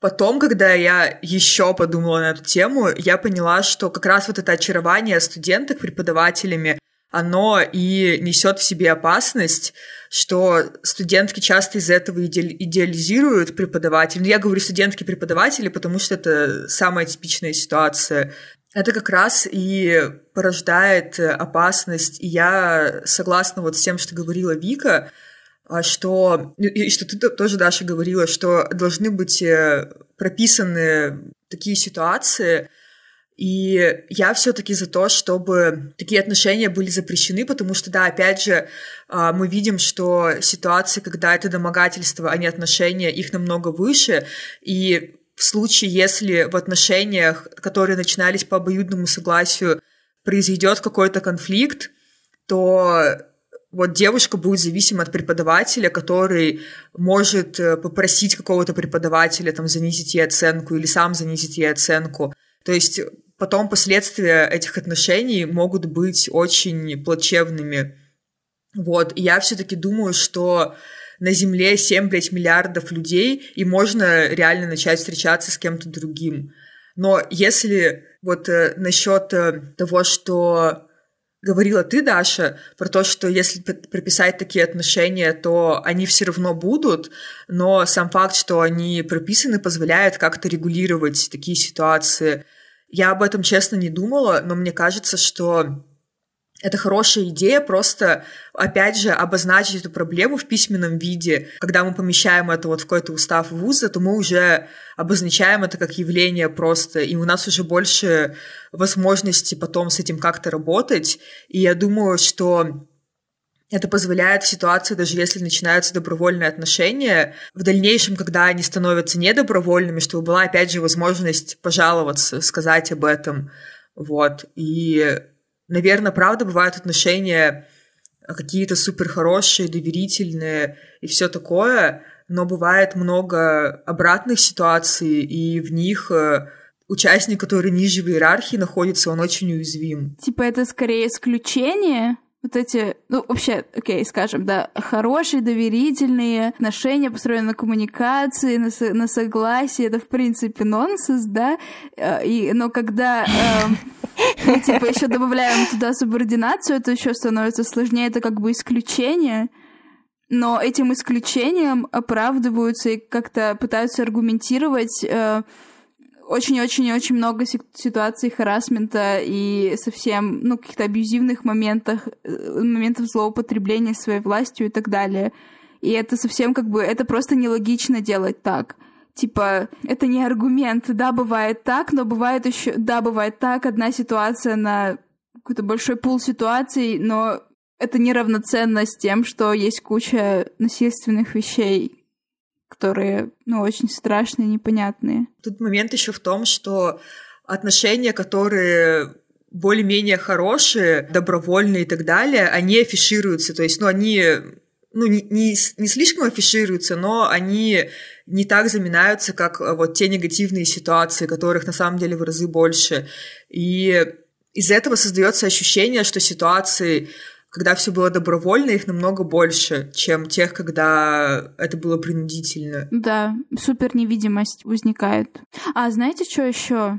Потом, когда я еще подумала на эту тему, я поняла, что как раз вот это очарование студенток преподавателями, оно и несет в себе опасность, что студентки часто из этого идеализируют преподавателей. Ну, я говорю студентки-преподаватели, потому что это самая типичная ситуация. Это как раз и порождает опасность. И я согласна вот с тем, что говорила Вика, что, и что ты тоже, Даша, говорила, что должны быть э, прописаны такие ситуации, и я все-таки за то, чтобы такие отношения были запрещены, потому что, да, опять же, а, мы видим, что ситуации, когда это домогательство, а не отношения, их намного выше, и в случае, если в отношениях, которые начинались по обоюдному согласию, произойдет какой-то конфликт, то вот девушка будет зависима от преподавателя, который может э, попросить какого-то преподавателя там занизить ей оценку или сам занизить ей оценку. То есть потом последствия этих отношений могут быть очень плачевными. Вот, и я все-таки думаю, что на Земле 7, блядь, миллиардов людей, и можно реально начать встречаться с кем-то другим. Но если вот э, насчет э, того, что говорила ты, Даша, про то, что если прописать такие отношения, то они все равно будут, но сам факт, что они прописаны, позволяет как-то регулировать такие ситуации. Я об этом, честно, не думала, но мне кажется, что это хорошая идея просто, опять же, обозначить эту проблему в письменном виде. Когда мы помещаем это вот в какой-то устав вуза, то мы уже обозначаем это как явление просто, и у нас уже больше возможности потом с этим как-то работать. И я думаю, что это позволяет в ситуации, даже если начинаются добровольные отношения, в дальнейшем, когда они становятся недобровольными, чтобы была, опять же, возможность пожаловаться, сказать об этом. Вот. И наверное, правда, бывают отношения э, какие-то супер хорошие, доверительные и все такое, но бывает много обратных ситуаций, и в них э, участник, который ниже в иерархии находится, он очень уязвим. Типа это скорее исключение, вот эти, ну, вообще, окей, скажем, да, хорошие, доверительные отношения, построенные на коммуникации, на, со, на согласии, это, в принципе, нонсенс, да, э, и, но когда э, мы, типа, еще добавляем туда субординацию, это еще становится сложнее, это как бы исключение, но этим исключением оправдываются и как-то пытаются аргументировать э, очень-очень-очень много ситуаций харасмента и совсем, ну, каких-то абьюзивных моментах, э, моментов злоупотребления своей властью и так далее. И это совсем как бы, это просто нелогично делать так. Типа, это не аргумент. Да, бывает так, но бывает еще, да, бывает так, одна ситуация на какой-то большой пул ситуаций, но это неравноценно с тем, что есть куча насильственных вещей, которые, ну, очень страшные, непонятные. Тут момент еще в том, что отношения, которые более-менее хорошие, добровольные и так далее, они афишируются, то есть, ну, они ну, не, не, не слишком афишируются, но они не так заминаются, как э, вот те негативные ситуации, которых на самом деле в разы больше. И из этого создается ощущение, что ситуации когда все было добровольно, их намного больше, чем тех, когда это было принудительно. Да, супер невидимость возникает. А знаете, что еще?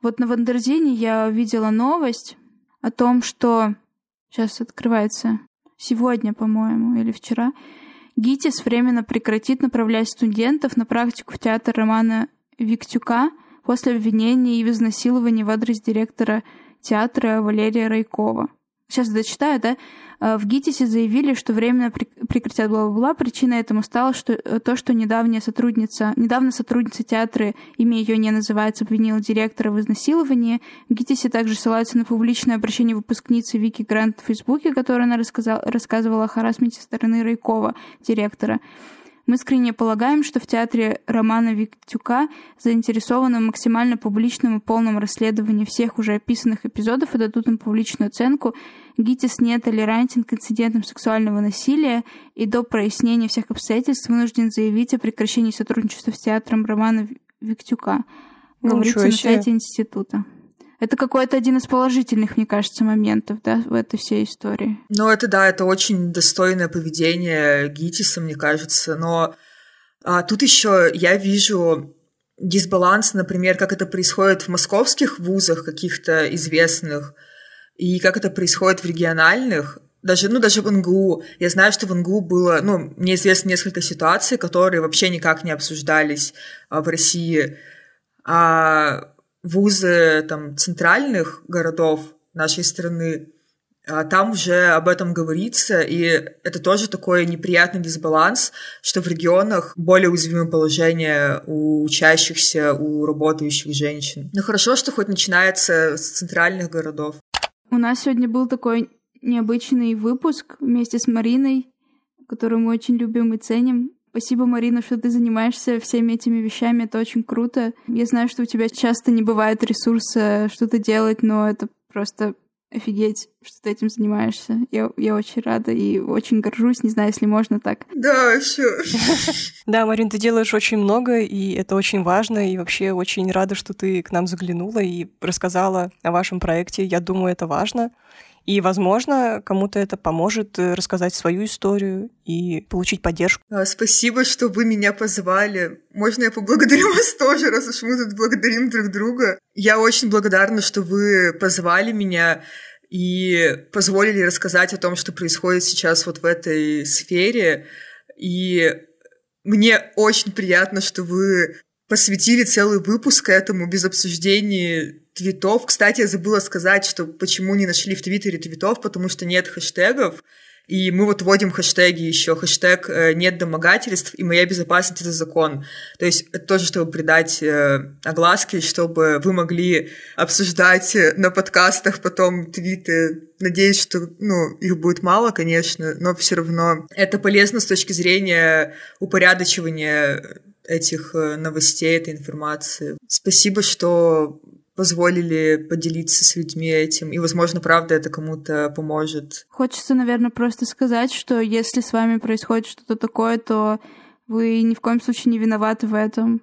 Вот на Wonderzine я видела новость о том, что сейчас открывается сегодня, по-моему, или вчера, ГИТИС временно прекратит направлять студентов на практику в театр Романа Виктюка после обвинения в изнасиловании в адрес директора театра Валерия Райкова. Сейчас дочитаю, да, в ГИТИСе заявили, что временно прекратят бла-бла-бла. Причиной этому стало что, э, то, что недавняя сотрудница, недавно сотрудница театра, имя ее не называется, обвинила директора в изнасиловании. В ГИТИСе также ссылаются на публичное обращение выпускницы Вики Грант в Фейсбуке, которая она рассказала, рассказывала о харасменте стороны Райкова, директора. Мы искренне полагаем, что в театре Романа Виктюка заинтересованы в максимально публичном и полном расследовании всех уже описанных эпизодов и дадут им публичную оценку. ГИТИС не толерантен к инцидентам сексуального насилия и до прояснения всех обстоятельств вынужден заявить о прекращении сотрудничества с театром Романа Виктюка. Говорится на сайте института. Это какой-то один из положительных, мне кажется, моментов, да, в этой всей истории. Ну, это да, это очень достойное поведение Гитиса, мне кажется. Но а, тут еще я вижу дисбаланс, например, как это происходит в московских вузах каких-то известных, и как это происходит в региональных, даже, ну, даже в НГУ. Я знаю, что в НГУ было, ну, мне известно несколько ситуаций, которые вообще никак не обсуждались а, в России. А вузы там, центральных городов нашей страны, а там уже об этом говорится, и это тоже такой неприятный дисбаланс, что в регионах более уязвимое положение у учащихся, у работающих женщин. Но хорошо, что хоть начинается с центральных городов. У нас сегодня был такой необычный выпуск вместе с Мариной, которую мы очень любим и ценим. Спасибо, Марина, что ты занимаешься всеми этими вещами. Это очень круто. Я знаю, что у тебя часто не бывает ресурса что-то делать, но это просто офигеть, что ты этим занимаешься. Я, я очень рада и очень горжусь, не знаю, если можно так. Да, все. Да, Марин, ты делаешь очень много, и это очень важно, и вообще очень рада, что ты к нам заглянула и рассказала о вашем проекте. Я думаю, это важно. И, возможно, кому-то это поможет э, рассказать свою историю и получить поддержку. А, спасибо, что вы меня позвали. Можно я поблагодарю вас тоже, раз уж мы тут благодарим друг друга. Я очень благодарна, что вы позвали меня. и позволили рассказать о том, что происходит сейчас вот в этой сфере. И мне очень приятно, что вы посвятили целый выпуск этому без обсуждения твитов. Кстати, я забыла сказать, что почему не нашли в Твиттере твитов, потому что нет хэштегов. И мы вот вводим хэштеги еще, хэштег э, «нет домогательств» и «моя безопасность – это закон». То есть это тоже, чтобы придать э, огласки, чтобы вы могли обсуждать э, на подкастах потом твиты. Надеюсь, что ну, их будет мало, конечно, но все равно это полезно с точки зрения упорядочивания этих новостей, этой информации. Спасибо, что позволили поделиться с людьми этим, и, возможно, правда, это кому-то поможет. Хочется, наверное, просто сказать, что если с вами происходит что-то такое, то вы ни в коем случае не виноваты в этом.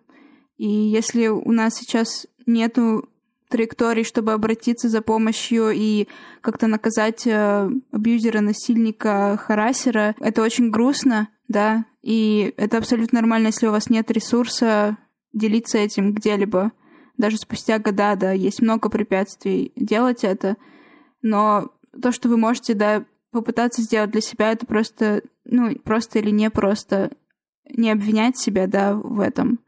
И если у нас сейчас нету траектории, чтобы обратиться за помощью и как-то наказать э, абьюзера, насильника, харасера, это очень грустно, да, и это абсолютно нормально, если у вас нет ресурса делиться этим где-либо даже спустя года, да, есть много препятствий делать это, но то, что вы можете, да, попытаться сделать для себя, это просто, ну, просто или не просто не обвинять себя, да, в этом.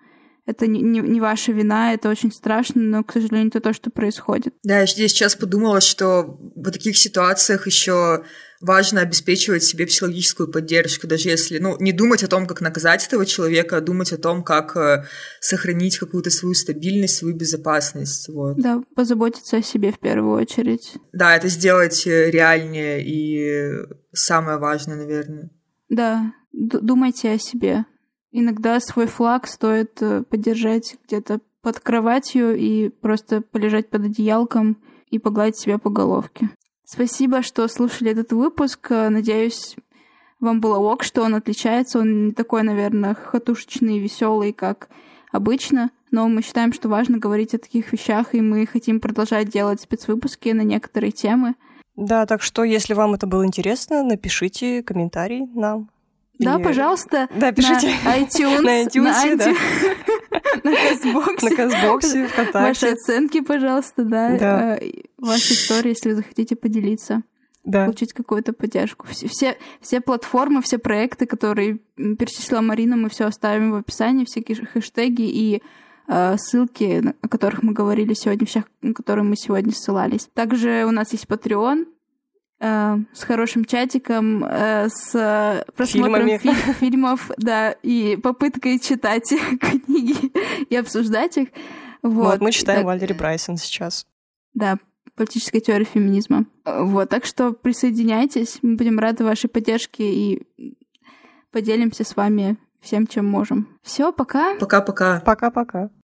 Это не, не, не ваша вина, это очень страшно, но, к сожалению, это то, что происходит. Да, я здесь сейчас подумала, что в таких ситуациях еще важно обеспечивать себе психологическую поддержку, даже если, ну, не думать о том, как наказать этого человека, а думать о том, как э, сохранить какую-то свою стабильность, свою безопасность. Вот. Да, позаботиться о себе в первую очередь. Да, это сделать э, реальнее и самое важное, наверное. Да, думайте о себе. Иногда свой флаг стоит э, поддержать где-то под кроватью и просто полежать под одеялком и погладить себя по головке. Спасибо, что слушали этот выпуск. Надеюсь, вам было ок, что он отличается. Он не такой, наверное, хатушечный и веселый, как обычно. Но мы считаем, что важно говорить о таких вещах, и мы хотим продолжать делать спецвыпуски на некоторые темы. Да, так что, если вам это было интересно, напишите комментарий нам. Да, Или... пожалуйста. Да, пишите. На iTunes. На iTunes, на да. На Казбоксе. На Казбоксе, ВКонтакте. Ваши оценки, пожалуйста, да. Да. Э, ваши истории, если вы захотите поделиться. Да. Получить какую-то поддержку. Все, все, все платформы, все проекты, которые перечислила Марина, мы все оставим в описании, всякие хэштеги и э, ссылки, о которых мы говорили сегодня, всех, на которые мы сегодня ссылались. Также у нас есть Patreon, Э, с хорошим чатиком, э, с просмотром фи фильмов, да, и попыткой читать книги и обсуждать их. Вот, вот мы читаем так... Валери Брайсон сейчас. Да, политическая теория феминизма. Вот, так что присоединяйтесь, мы будем рады вашей поддержке и поделимся с вами всем, чем можем. Все, пока. Пока-пока. Пока-пока.